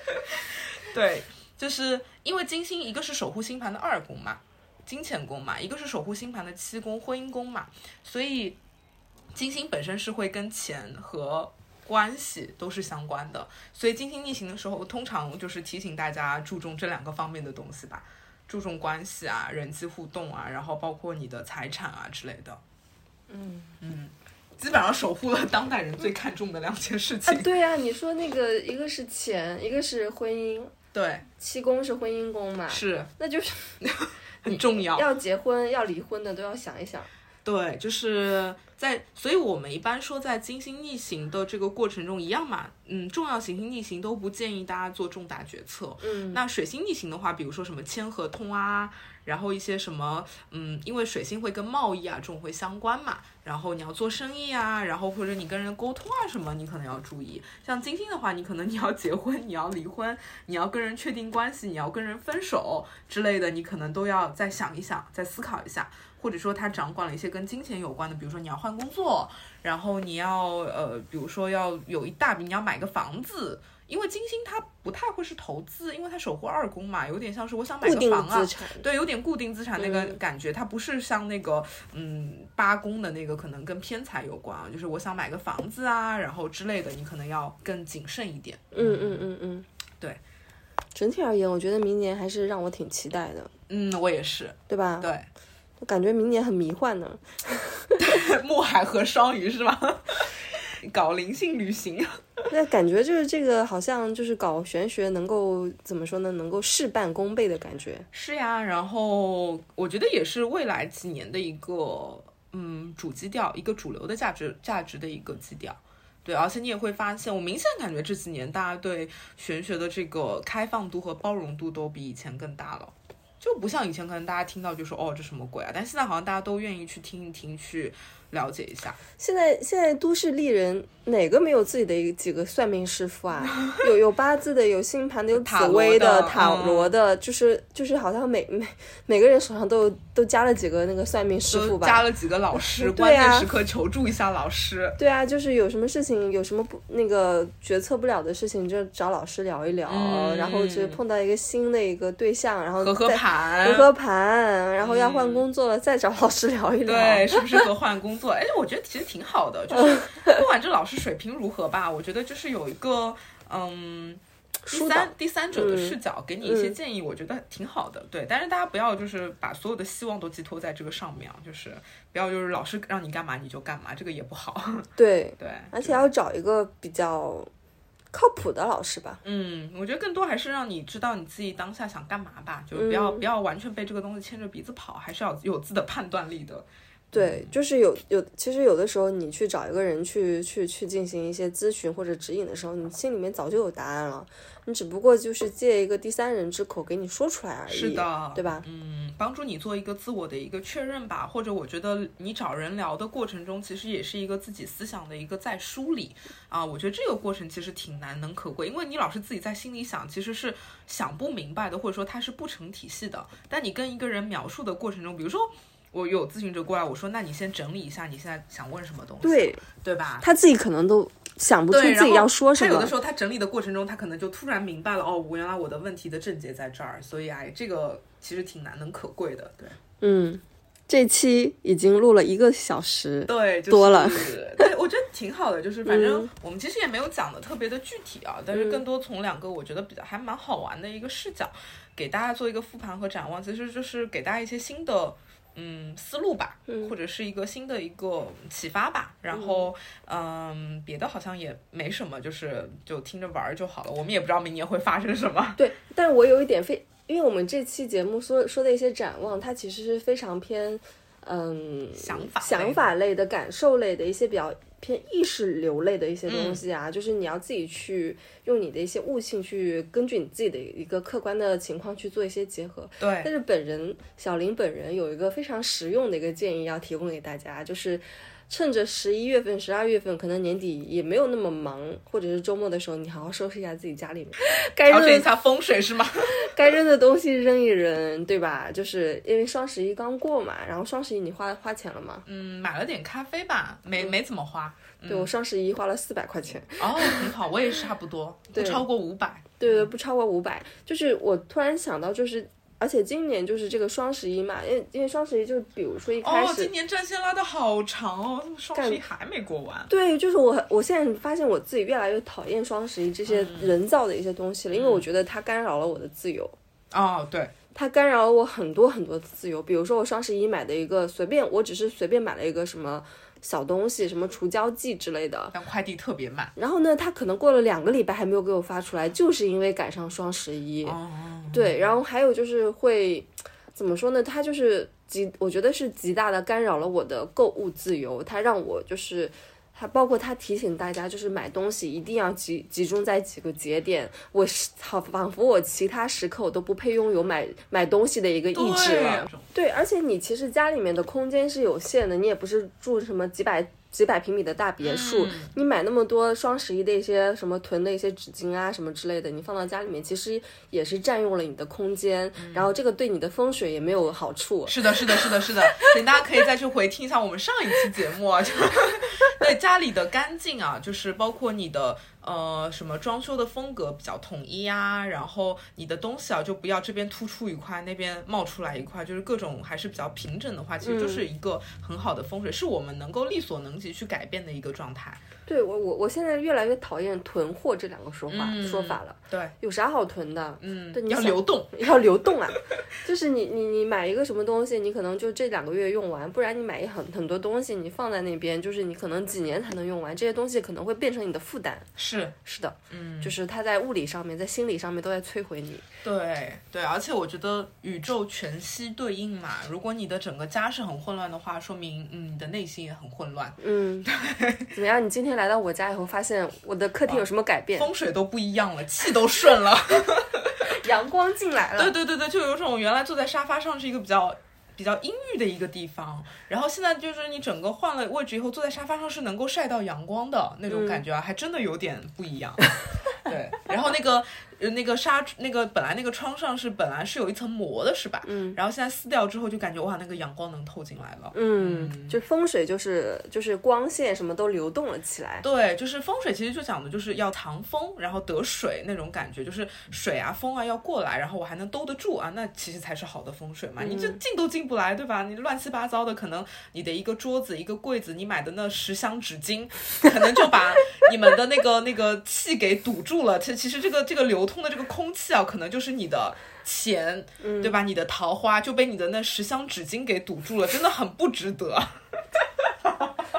对，就是因为金星一个是守护星盘的二宫嘛，金钱宫嘛，一个是守护星盘的七宫婚姻宫嘛，所以金星本身是会跟钱和关系都是相关的，所以金星逆行的时候，通常就是提醒大家注重这两个方面的东西吧，注重关系啊，人际互动啊，然后包括你的财产啊之类的。嗯嗯。基本上守护了当代人最看重的两件事情。对呀，你说那个一个是钱，一个是婚姻。对，七宫是婚姻宫嘛？是，那就是 很重要。要结婚要离婚的都要想一想。对，就是在，所以我们一般说在金星逆行的这个过程中，一样嘛，嗯，重要行星逆行都不建议大家做重大决策。嗯，那水星逆行的话，比如说什么签合同啊。然后一些什么，嗯，因为水星会跟贸易啊这种会相关嘛，然后你要做生意啊，然后或者你跟人沟通啊什么，你可能要注意。像金星的话，你可能你要结婚，你要离婚，你要跟人确定关系，你要跟人分手之类的，你可能都要再想一想，再思考一下。或者说他掌管了一些跟金钱有关的，比如说你要换工作，然后你要呃，比如说要有一大笔，你要买个房子。因为金星它不太会是投资，因为它守护二宫嘛，有点像是我想买个房啊，对，有点固定资产那个感觉，它不是像那个嗯八宫的那个可能跟偏财有关啊，就是我想买个房子啊，然后之类的，你可能要更谨慎一点。嗯嗯嗯嗯，对，整体而言，我觉得明年还是让我挺期待的。嗯，我也是，对吧？对，我感觉明年很迷幻呢。墨海和双鱼是吧？搞灵性旅行，那感觉就是这个，好像就是搞玄学，能够怎么说呢？能够事半功倍的感觉。是呀，然后我觉得也是未来几年的一个嗯主基调，一个主流的价值价值的一个基调。对，而且你也会发现，我明显感觉这几年大家对玄学的这个开放度和包容度都比以前更大了。就不像以前，可能大家听到就说哦这什么鬼啊，但现在好像大家都愿意去听一听，去了解一下。现在现在都市丽人。哪个没有自己的一几个算命师傅啊？有有八字的，有星盘的，有紫薇的、塔罗的，就是就是好像每每每个人手上都都加了几个那个算命师傅吧，加了几个老师，关键时刻求助一下老师。对啊，就是有什么事情，有什么不那个决策不了的事情，就找老师聊一聊，然后就碰到一个新的一个对象，然后合合盘，合合盘，然后要换工作了，再找老师聊一聊，对，适不适合换工作？哎，我觉得其实挺好的，就是 不管这老师。水平如何吧？我觉得就是有一个嗯，第三第三者的视角给你一些建议，我觉得挺好的。对，但是大家不要就是把所有的希望都寄托在这个上面啊，就是不要就是老师让你干嘛你就干嘛，这个也不好。对对，而且要找一个比较靠谱的老师吧。嗯，我觉得更多还是让你知道你自己当下想干嘛吧，就不要不要完全被这个东西牵着鼻子跑，还是要有自己的判断力的。对，就是有有，其实有的时候你去找一个人去去去进行一些咨询或者指引的时候，你心里面早就有答案了，你只不过就是借一个第三人之口给你说出来而已，是的，对吧？嗯，帮助你做一个自我的一个确认吧，或者我觉得你找人聊的过程中，其实也是一个自己思想的一个再梳理啊，我觉得这个过程其实挺难能可贵，因为你老是自己在心里想，其实是想不明白的，或者说它是不成体系的，但你跟一个人描述的过程中，比如说。我有咨询者过来，我说：“那你先整理一下，你现在想问什么东西？对对吧？他自己可能都想不出自己要说什么。他有的时候他整理的过程中，他可能就突然明白了，哦，我原来我的问题的症结在这儿，所以哎，这个其实挺难能可贵的。对，嗯。”这期已经录了一个小时，对，就多了。对，我觉得挺好的，就是反正我们其实也没有讲的特别的具体啊，但是更多从两个我觉得比较还蛮好玩的一个视角，给大家做一个复盘和展望，其实就是给大家一些新的。嗯，思路吧，或者是一个新的一个启发吧。然后，嗯，别的好像也没什么，就是就听着玩就好了。我们也不知道明年会发生什么。对，但是我有一点非，因为我们这期节目说说的一些展望，它其实是非常偏，嗯，想法想法类的、感受类的一些比较。偏意识流类的一些东西啊，就是你要自己去用你的一些悟性去根据你自己的一个客观的情况去做一些结合。对。但是本人小林本人有一个非常实用的一个建议要提供给大家，就是。趁着十一月份、十二月份，可能年底也没有那么忙，或者是周末的时候，你好好收拾一下自己家里面，该扔一下风水是吗？该扔的东西扔一扔，对吧？就是因为双十一刚过嘛，然后双十一你花花钱了吗？嗯，买了点咖啡吧，没没怎么花。对我双十一花了四百块钱。哦，很好，我也是差不多，不超过五百。对对，不超过五百。就是我突然想到，就是。而且今年就是这个双十一嘛，因为因为双十一就是比如说一开始，哦，今年战线拉的好长哦，双十一还没过完。对，就是我我现在发现我自己越来越讨厌双十一这些人造的一些东西了，因为我觉得它干扰了我的自由。哦，对，它干扰了我很多很多自由。比如说我双十一买的一个随便，我只是随便买了一个什么。小东西，什么除胶剂之类的，但快递特别慢。然后呢，他可能过了两个礼拜还没有给我发出来，就是因为赶上双十一。哦。对，然后还有就是会，怎么说呢？他就是极，我觉得是极大的干扰了我的购物自由。他让我就是。还包括他提醒大家，就是买东西一定要集集中在几个节点。我是好，仿佛我其他时刻我都不配拥有买买东西的一个意志了。对，而且你其实家里面的空间是有限的，你也不是住什么几百。几百平米的大别墅，你买那么多双十一的一些什么囤的一些纸巾啊什么之类的，你放到家里面其实也是占用了你的空间，然后这个对你的风水也没有好处。是的，是的，是的，是的，请大家可以再去回听一下我们上一期节目啊，就 对家里的干净啊，就是包括你的。呃，什么装修的风格比较统一啊？然后你的东西啊，就不要这边突出一块，那边冒出来一块，就是各种还是比较平整的话，其实就是一个很好的风水，是我们能够力所能及去改变的一个状态。对我我我现在越来越讨厌囤货这两个说法说法了。对，有啥好囤的？嗯，对，要流动，要流动啊！就是你你你买一个什么东西，你可能就这两个月用完，不然你买一很很多东西，你放在那边，就是你可能几年才能用完，这些东西可能会变成你的负担。是是的，嗯，就是它在物理上面，在心理上面都在摧毁你。对对，而且我觉得宇宙全息对应嘛，如果你的整个家是很混乱的话，说明嗯你的内心也很混乱。嗯，对，怎么样？你今天来到我家以后，发现我的客厅有什么改变？风水都不一样了，气都顺了，阳光进来了。对对对对，就有种原来坐在沙发上是一个比较比较阴郁的一个地方，然后现在就是你整个换了位置以后，坐在沙发上是能够晒到阳光的那种感觉啊，还真的有点不一样。对，然后那个。那个纱，那个本来那个窗上是本来是有一层膜的，是吧？嗯。然后现在撕掉之后，就感觉哇，那个阳光能透进来了。嗯，就风水就是就是光线什么都流动了起来。对，就是风水其实就讲的就是要藏风，然后得水那种感觉，就是水啊风啊要过来，然后我还能兜得住啊，那其实才是好的风水嘛。你这进都进不来，对吧？你乱七八糟的，可能你的一个桌子、一个柜子，你买的那十箱纸巾，可能就把你们的那个那个气给堵住了。其其实这个这个流通的这个空气啊。可能就是你的钱，对吧？你的桃花就被你的那十箱纸巾给堵住了，真的很不值得。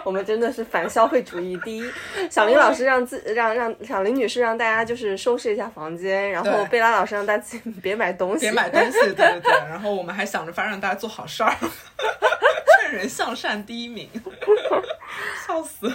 我们真的是反消费主义。第一，小林老师让自 让让小林女士让大家就是收拾一下房间，然后贝拉老师让大家别买东西，别买东西，对对对。然后我们还想着反正让大家做好事儿，劝人向善第一名，笑死。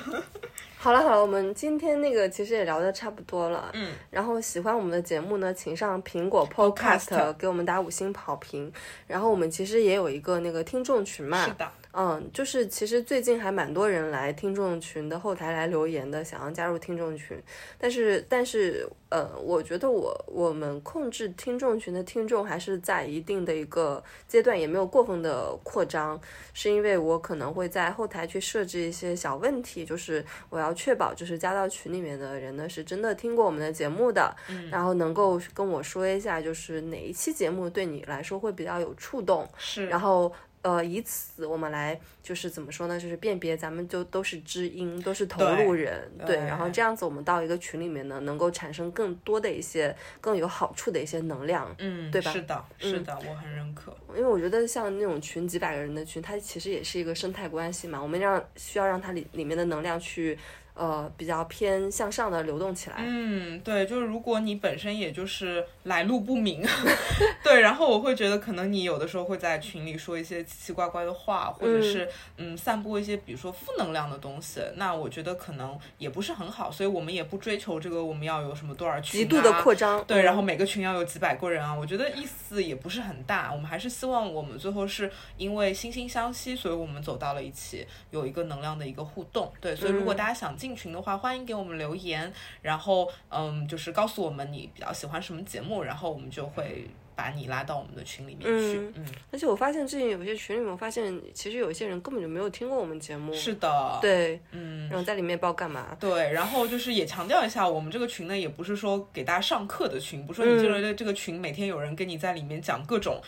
好了好了，我们今天那个其实也聊的差不多了，嗯，然后喜欢我们的节目呢，请上苹果 Podcast 给我们打五星好评，然后我们其实也有一个那个听众群嘛，是的。嗯，就是其实最近还蛮多人来听众群的后台来留言的，想要加入听众群。但是，但是，呃，我觉得我我们控制听众群的听众还是在一定的一个阶段，也没有过分的扩张，是因为我可能会在后台去设置一些小问题，就是我要确保就是加到群里面的人呢是真的听过我们的节目的，然后能够跟我说一下，就是哪一期节目对你来说会比较有触动，是，然后。呃，以此我们来就是怎么说呢？就是辨别咱们就都是知音，都是同路人，对。然后这样子，我们到一个群里面呢，能够产生更多的一些更有好处的一些能量，嗯，对吧？是的，是的，我很认可。因为我觉得像那种群几百个人的群，它其实也是一个生态关系嘛。我们让需要让它里里面的能量去。呃，比较偏向上的流动起来。嗯，对，就是如果你本身也就是来路不明，对，然后我会觉得可能你有的时候会在群里说一些奇奇怪怪的话，或者是嗯散播一些比如说负能量的东西，那我觉得可能也不是很好，所以我们也不追求这个我们要有什么多少群极度的扩张，对，然后每个群要有几百个人啊，我觉得意思也不是很大，我们还是希望我们最后是因为惺惺相惜，所以我们走到了一起，有一个能量的一个互动，对，所以如果大家想进。群的话，欢迎给我们留言，然后嗯，就是告诉我们你比较喜欢什么节目，然后我们就会把你拉到我们的群里面去。嗯，而且我发现最近有些群里面，我发现其实有一些人根本就没有听过我们节目。是的，对，嗯，然后在里面不知道干嘛。对，然后就是也强调一下，我们这个群呢，也不是说给大家上课的群，不是说你进了这个群，每天有人跟你在里面讲各种。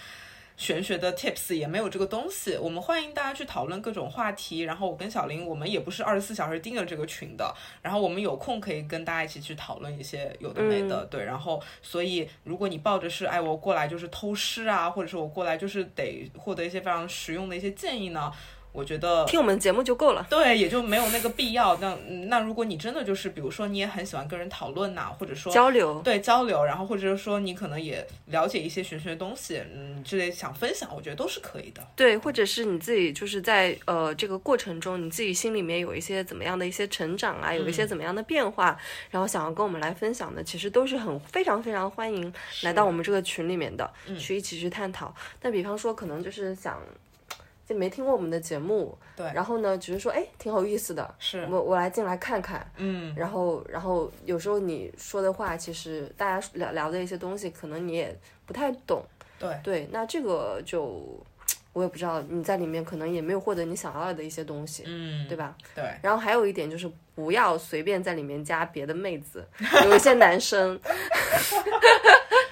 玄学的 tips 也没有这个东西，我们欢迎大家去讨论各种话题。然后我跟小林，我们也不是二十四小时盯着这个群的。然后我们有空可以跟大家一起去讨论一些有的没的，对。然后，所以如果你抱着是哎我过来就是偷师啊，或者是我过来就是得获得一些非常实用的一些建议呢？我觉得听我们节目就够了，对，也就没有那个必要。那那如果你真的就是，比如说你也很喜欢跟人讨论呐，或者说交流，对交流，然后或者是说你可能也了解一些玄学东西，嗯，之类想分享，我觉得都是可以的。对，或者是你自己就是在呃这个过程中，你自己心里面有一些怎么样的一些成长啊，有一些怎么样的变化，然后想要跟我们来分享的，其实都是很非常非常欢迎来到我们这个群里面的，去一起去探讨。那比方说，可能就是想。没听过我们的节目，对，然后呢，只是说，哎，挺有意思的，是。我我来进来看看，嗯，然后然后有时候你说的话，其实大家聊聊的一些东西，可能你也不太懂，对。对，那这个就我也不知道，你在里面可能也没有获得你想要的一些东西，嗯，对吧？对，然后还有一点就是不要随便在里面加别的妹子，有一些男生。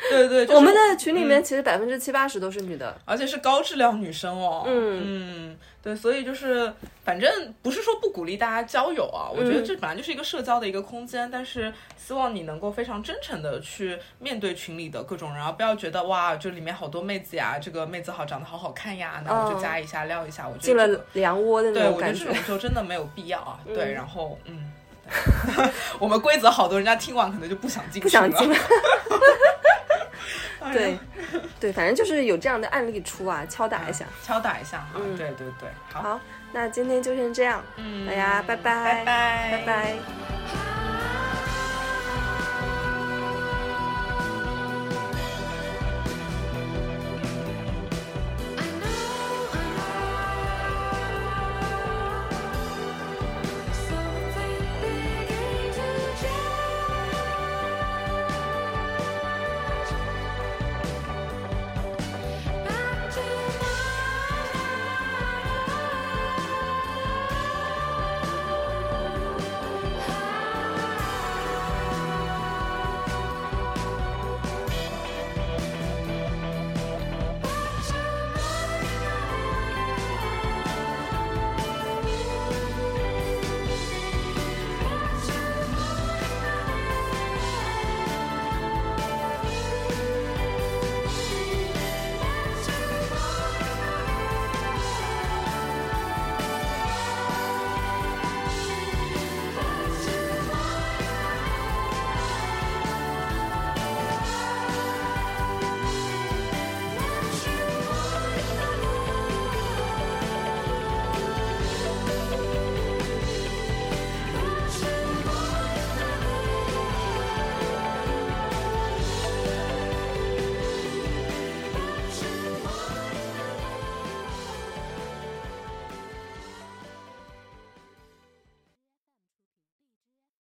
对对，我们的群里面其实百分之七八十都是女的，而且是高质量女生哦。嗯嗯，对，所以就是反正不是说不鼓励大家交友啊，我觉得这本来就是一个社交的一个空间，但是希望你能够非常真诚的去面对群里的各种人，然后不要觉得哇，这里面好多妹子呀，这个妹子好长得好好看呀，那我就加一下撩一下，我进了梁窝的那种感觉。对，我觉得这种就真的没有必要啊。对，然后嗯，我们规则好多，人家听完可能就不想进，不想进了。对，对，反正就是有这样的案例出啊，敲打一下，敲打一下哈。对对对，好，那今天就先这样，嗯，大家拜拜，拜拜，拜拜。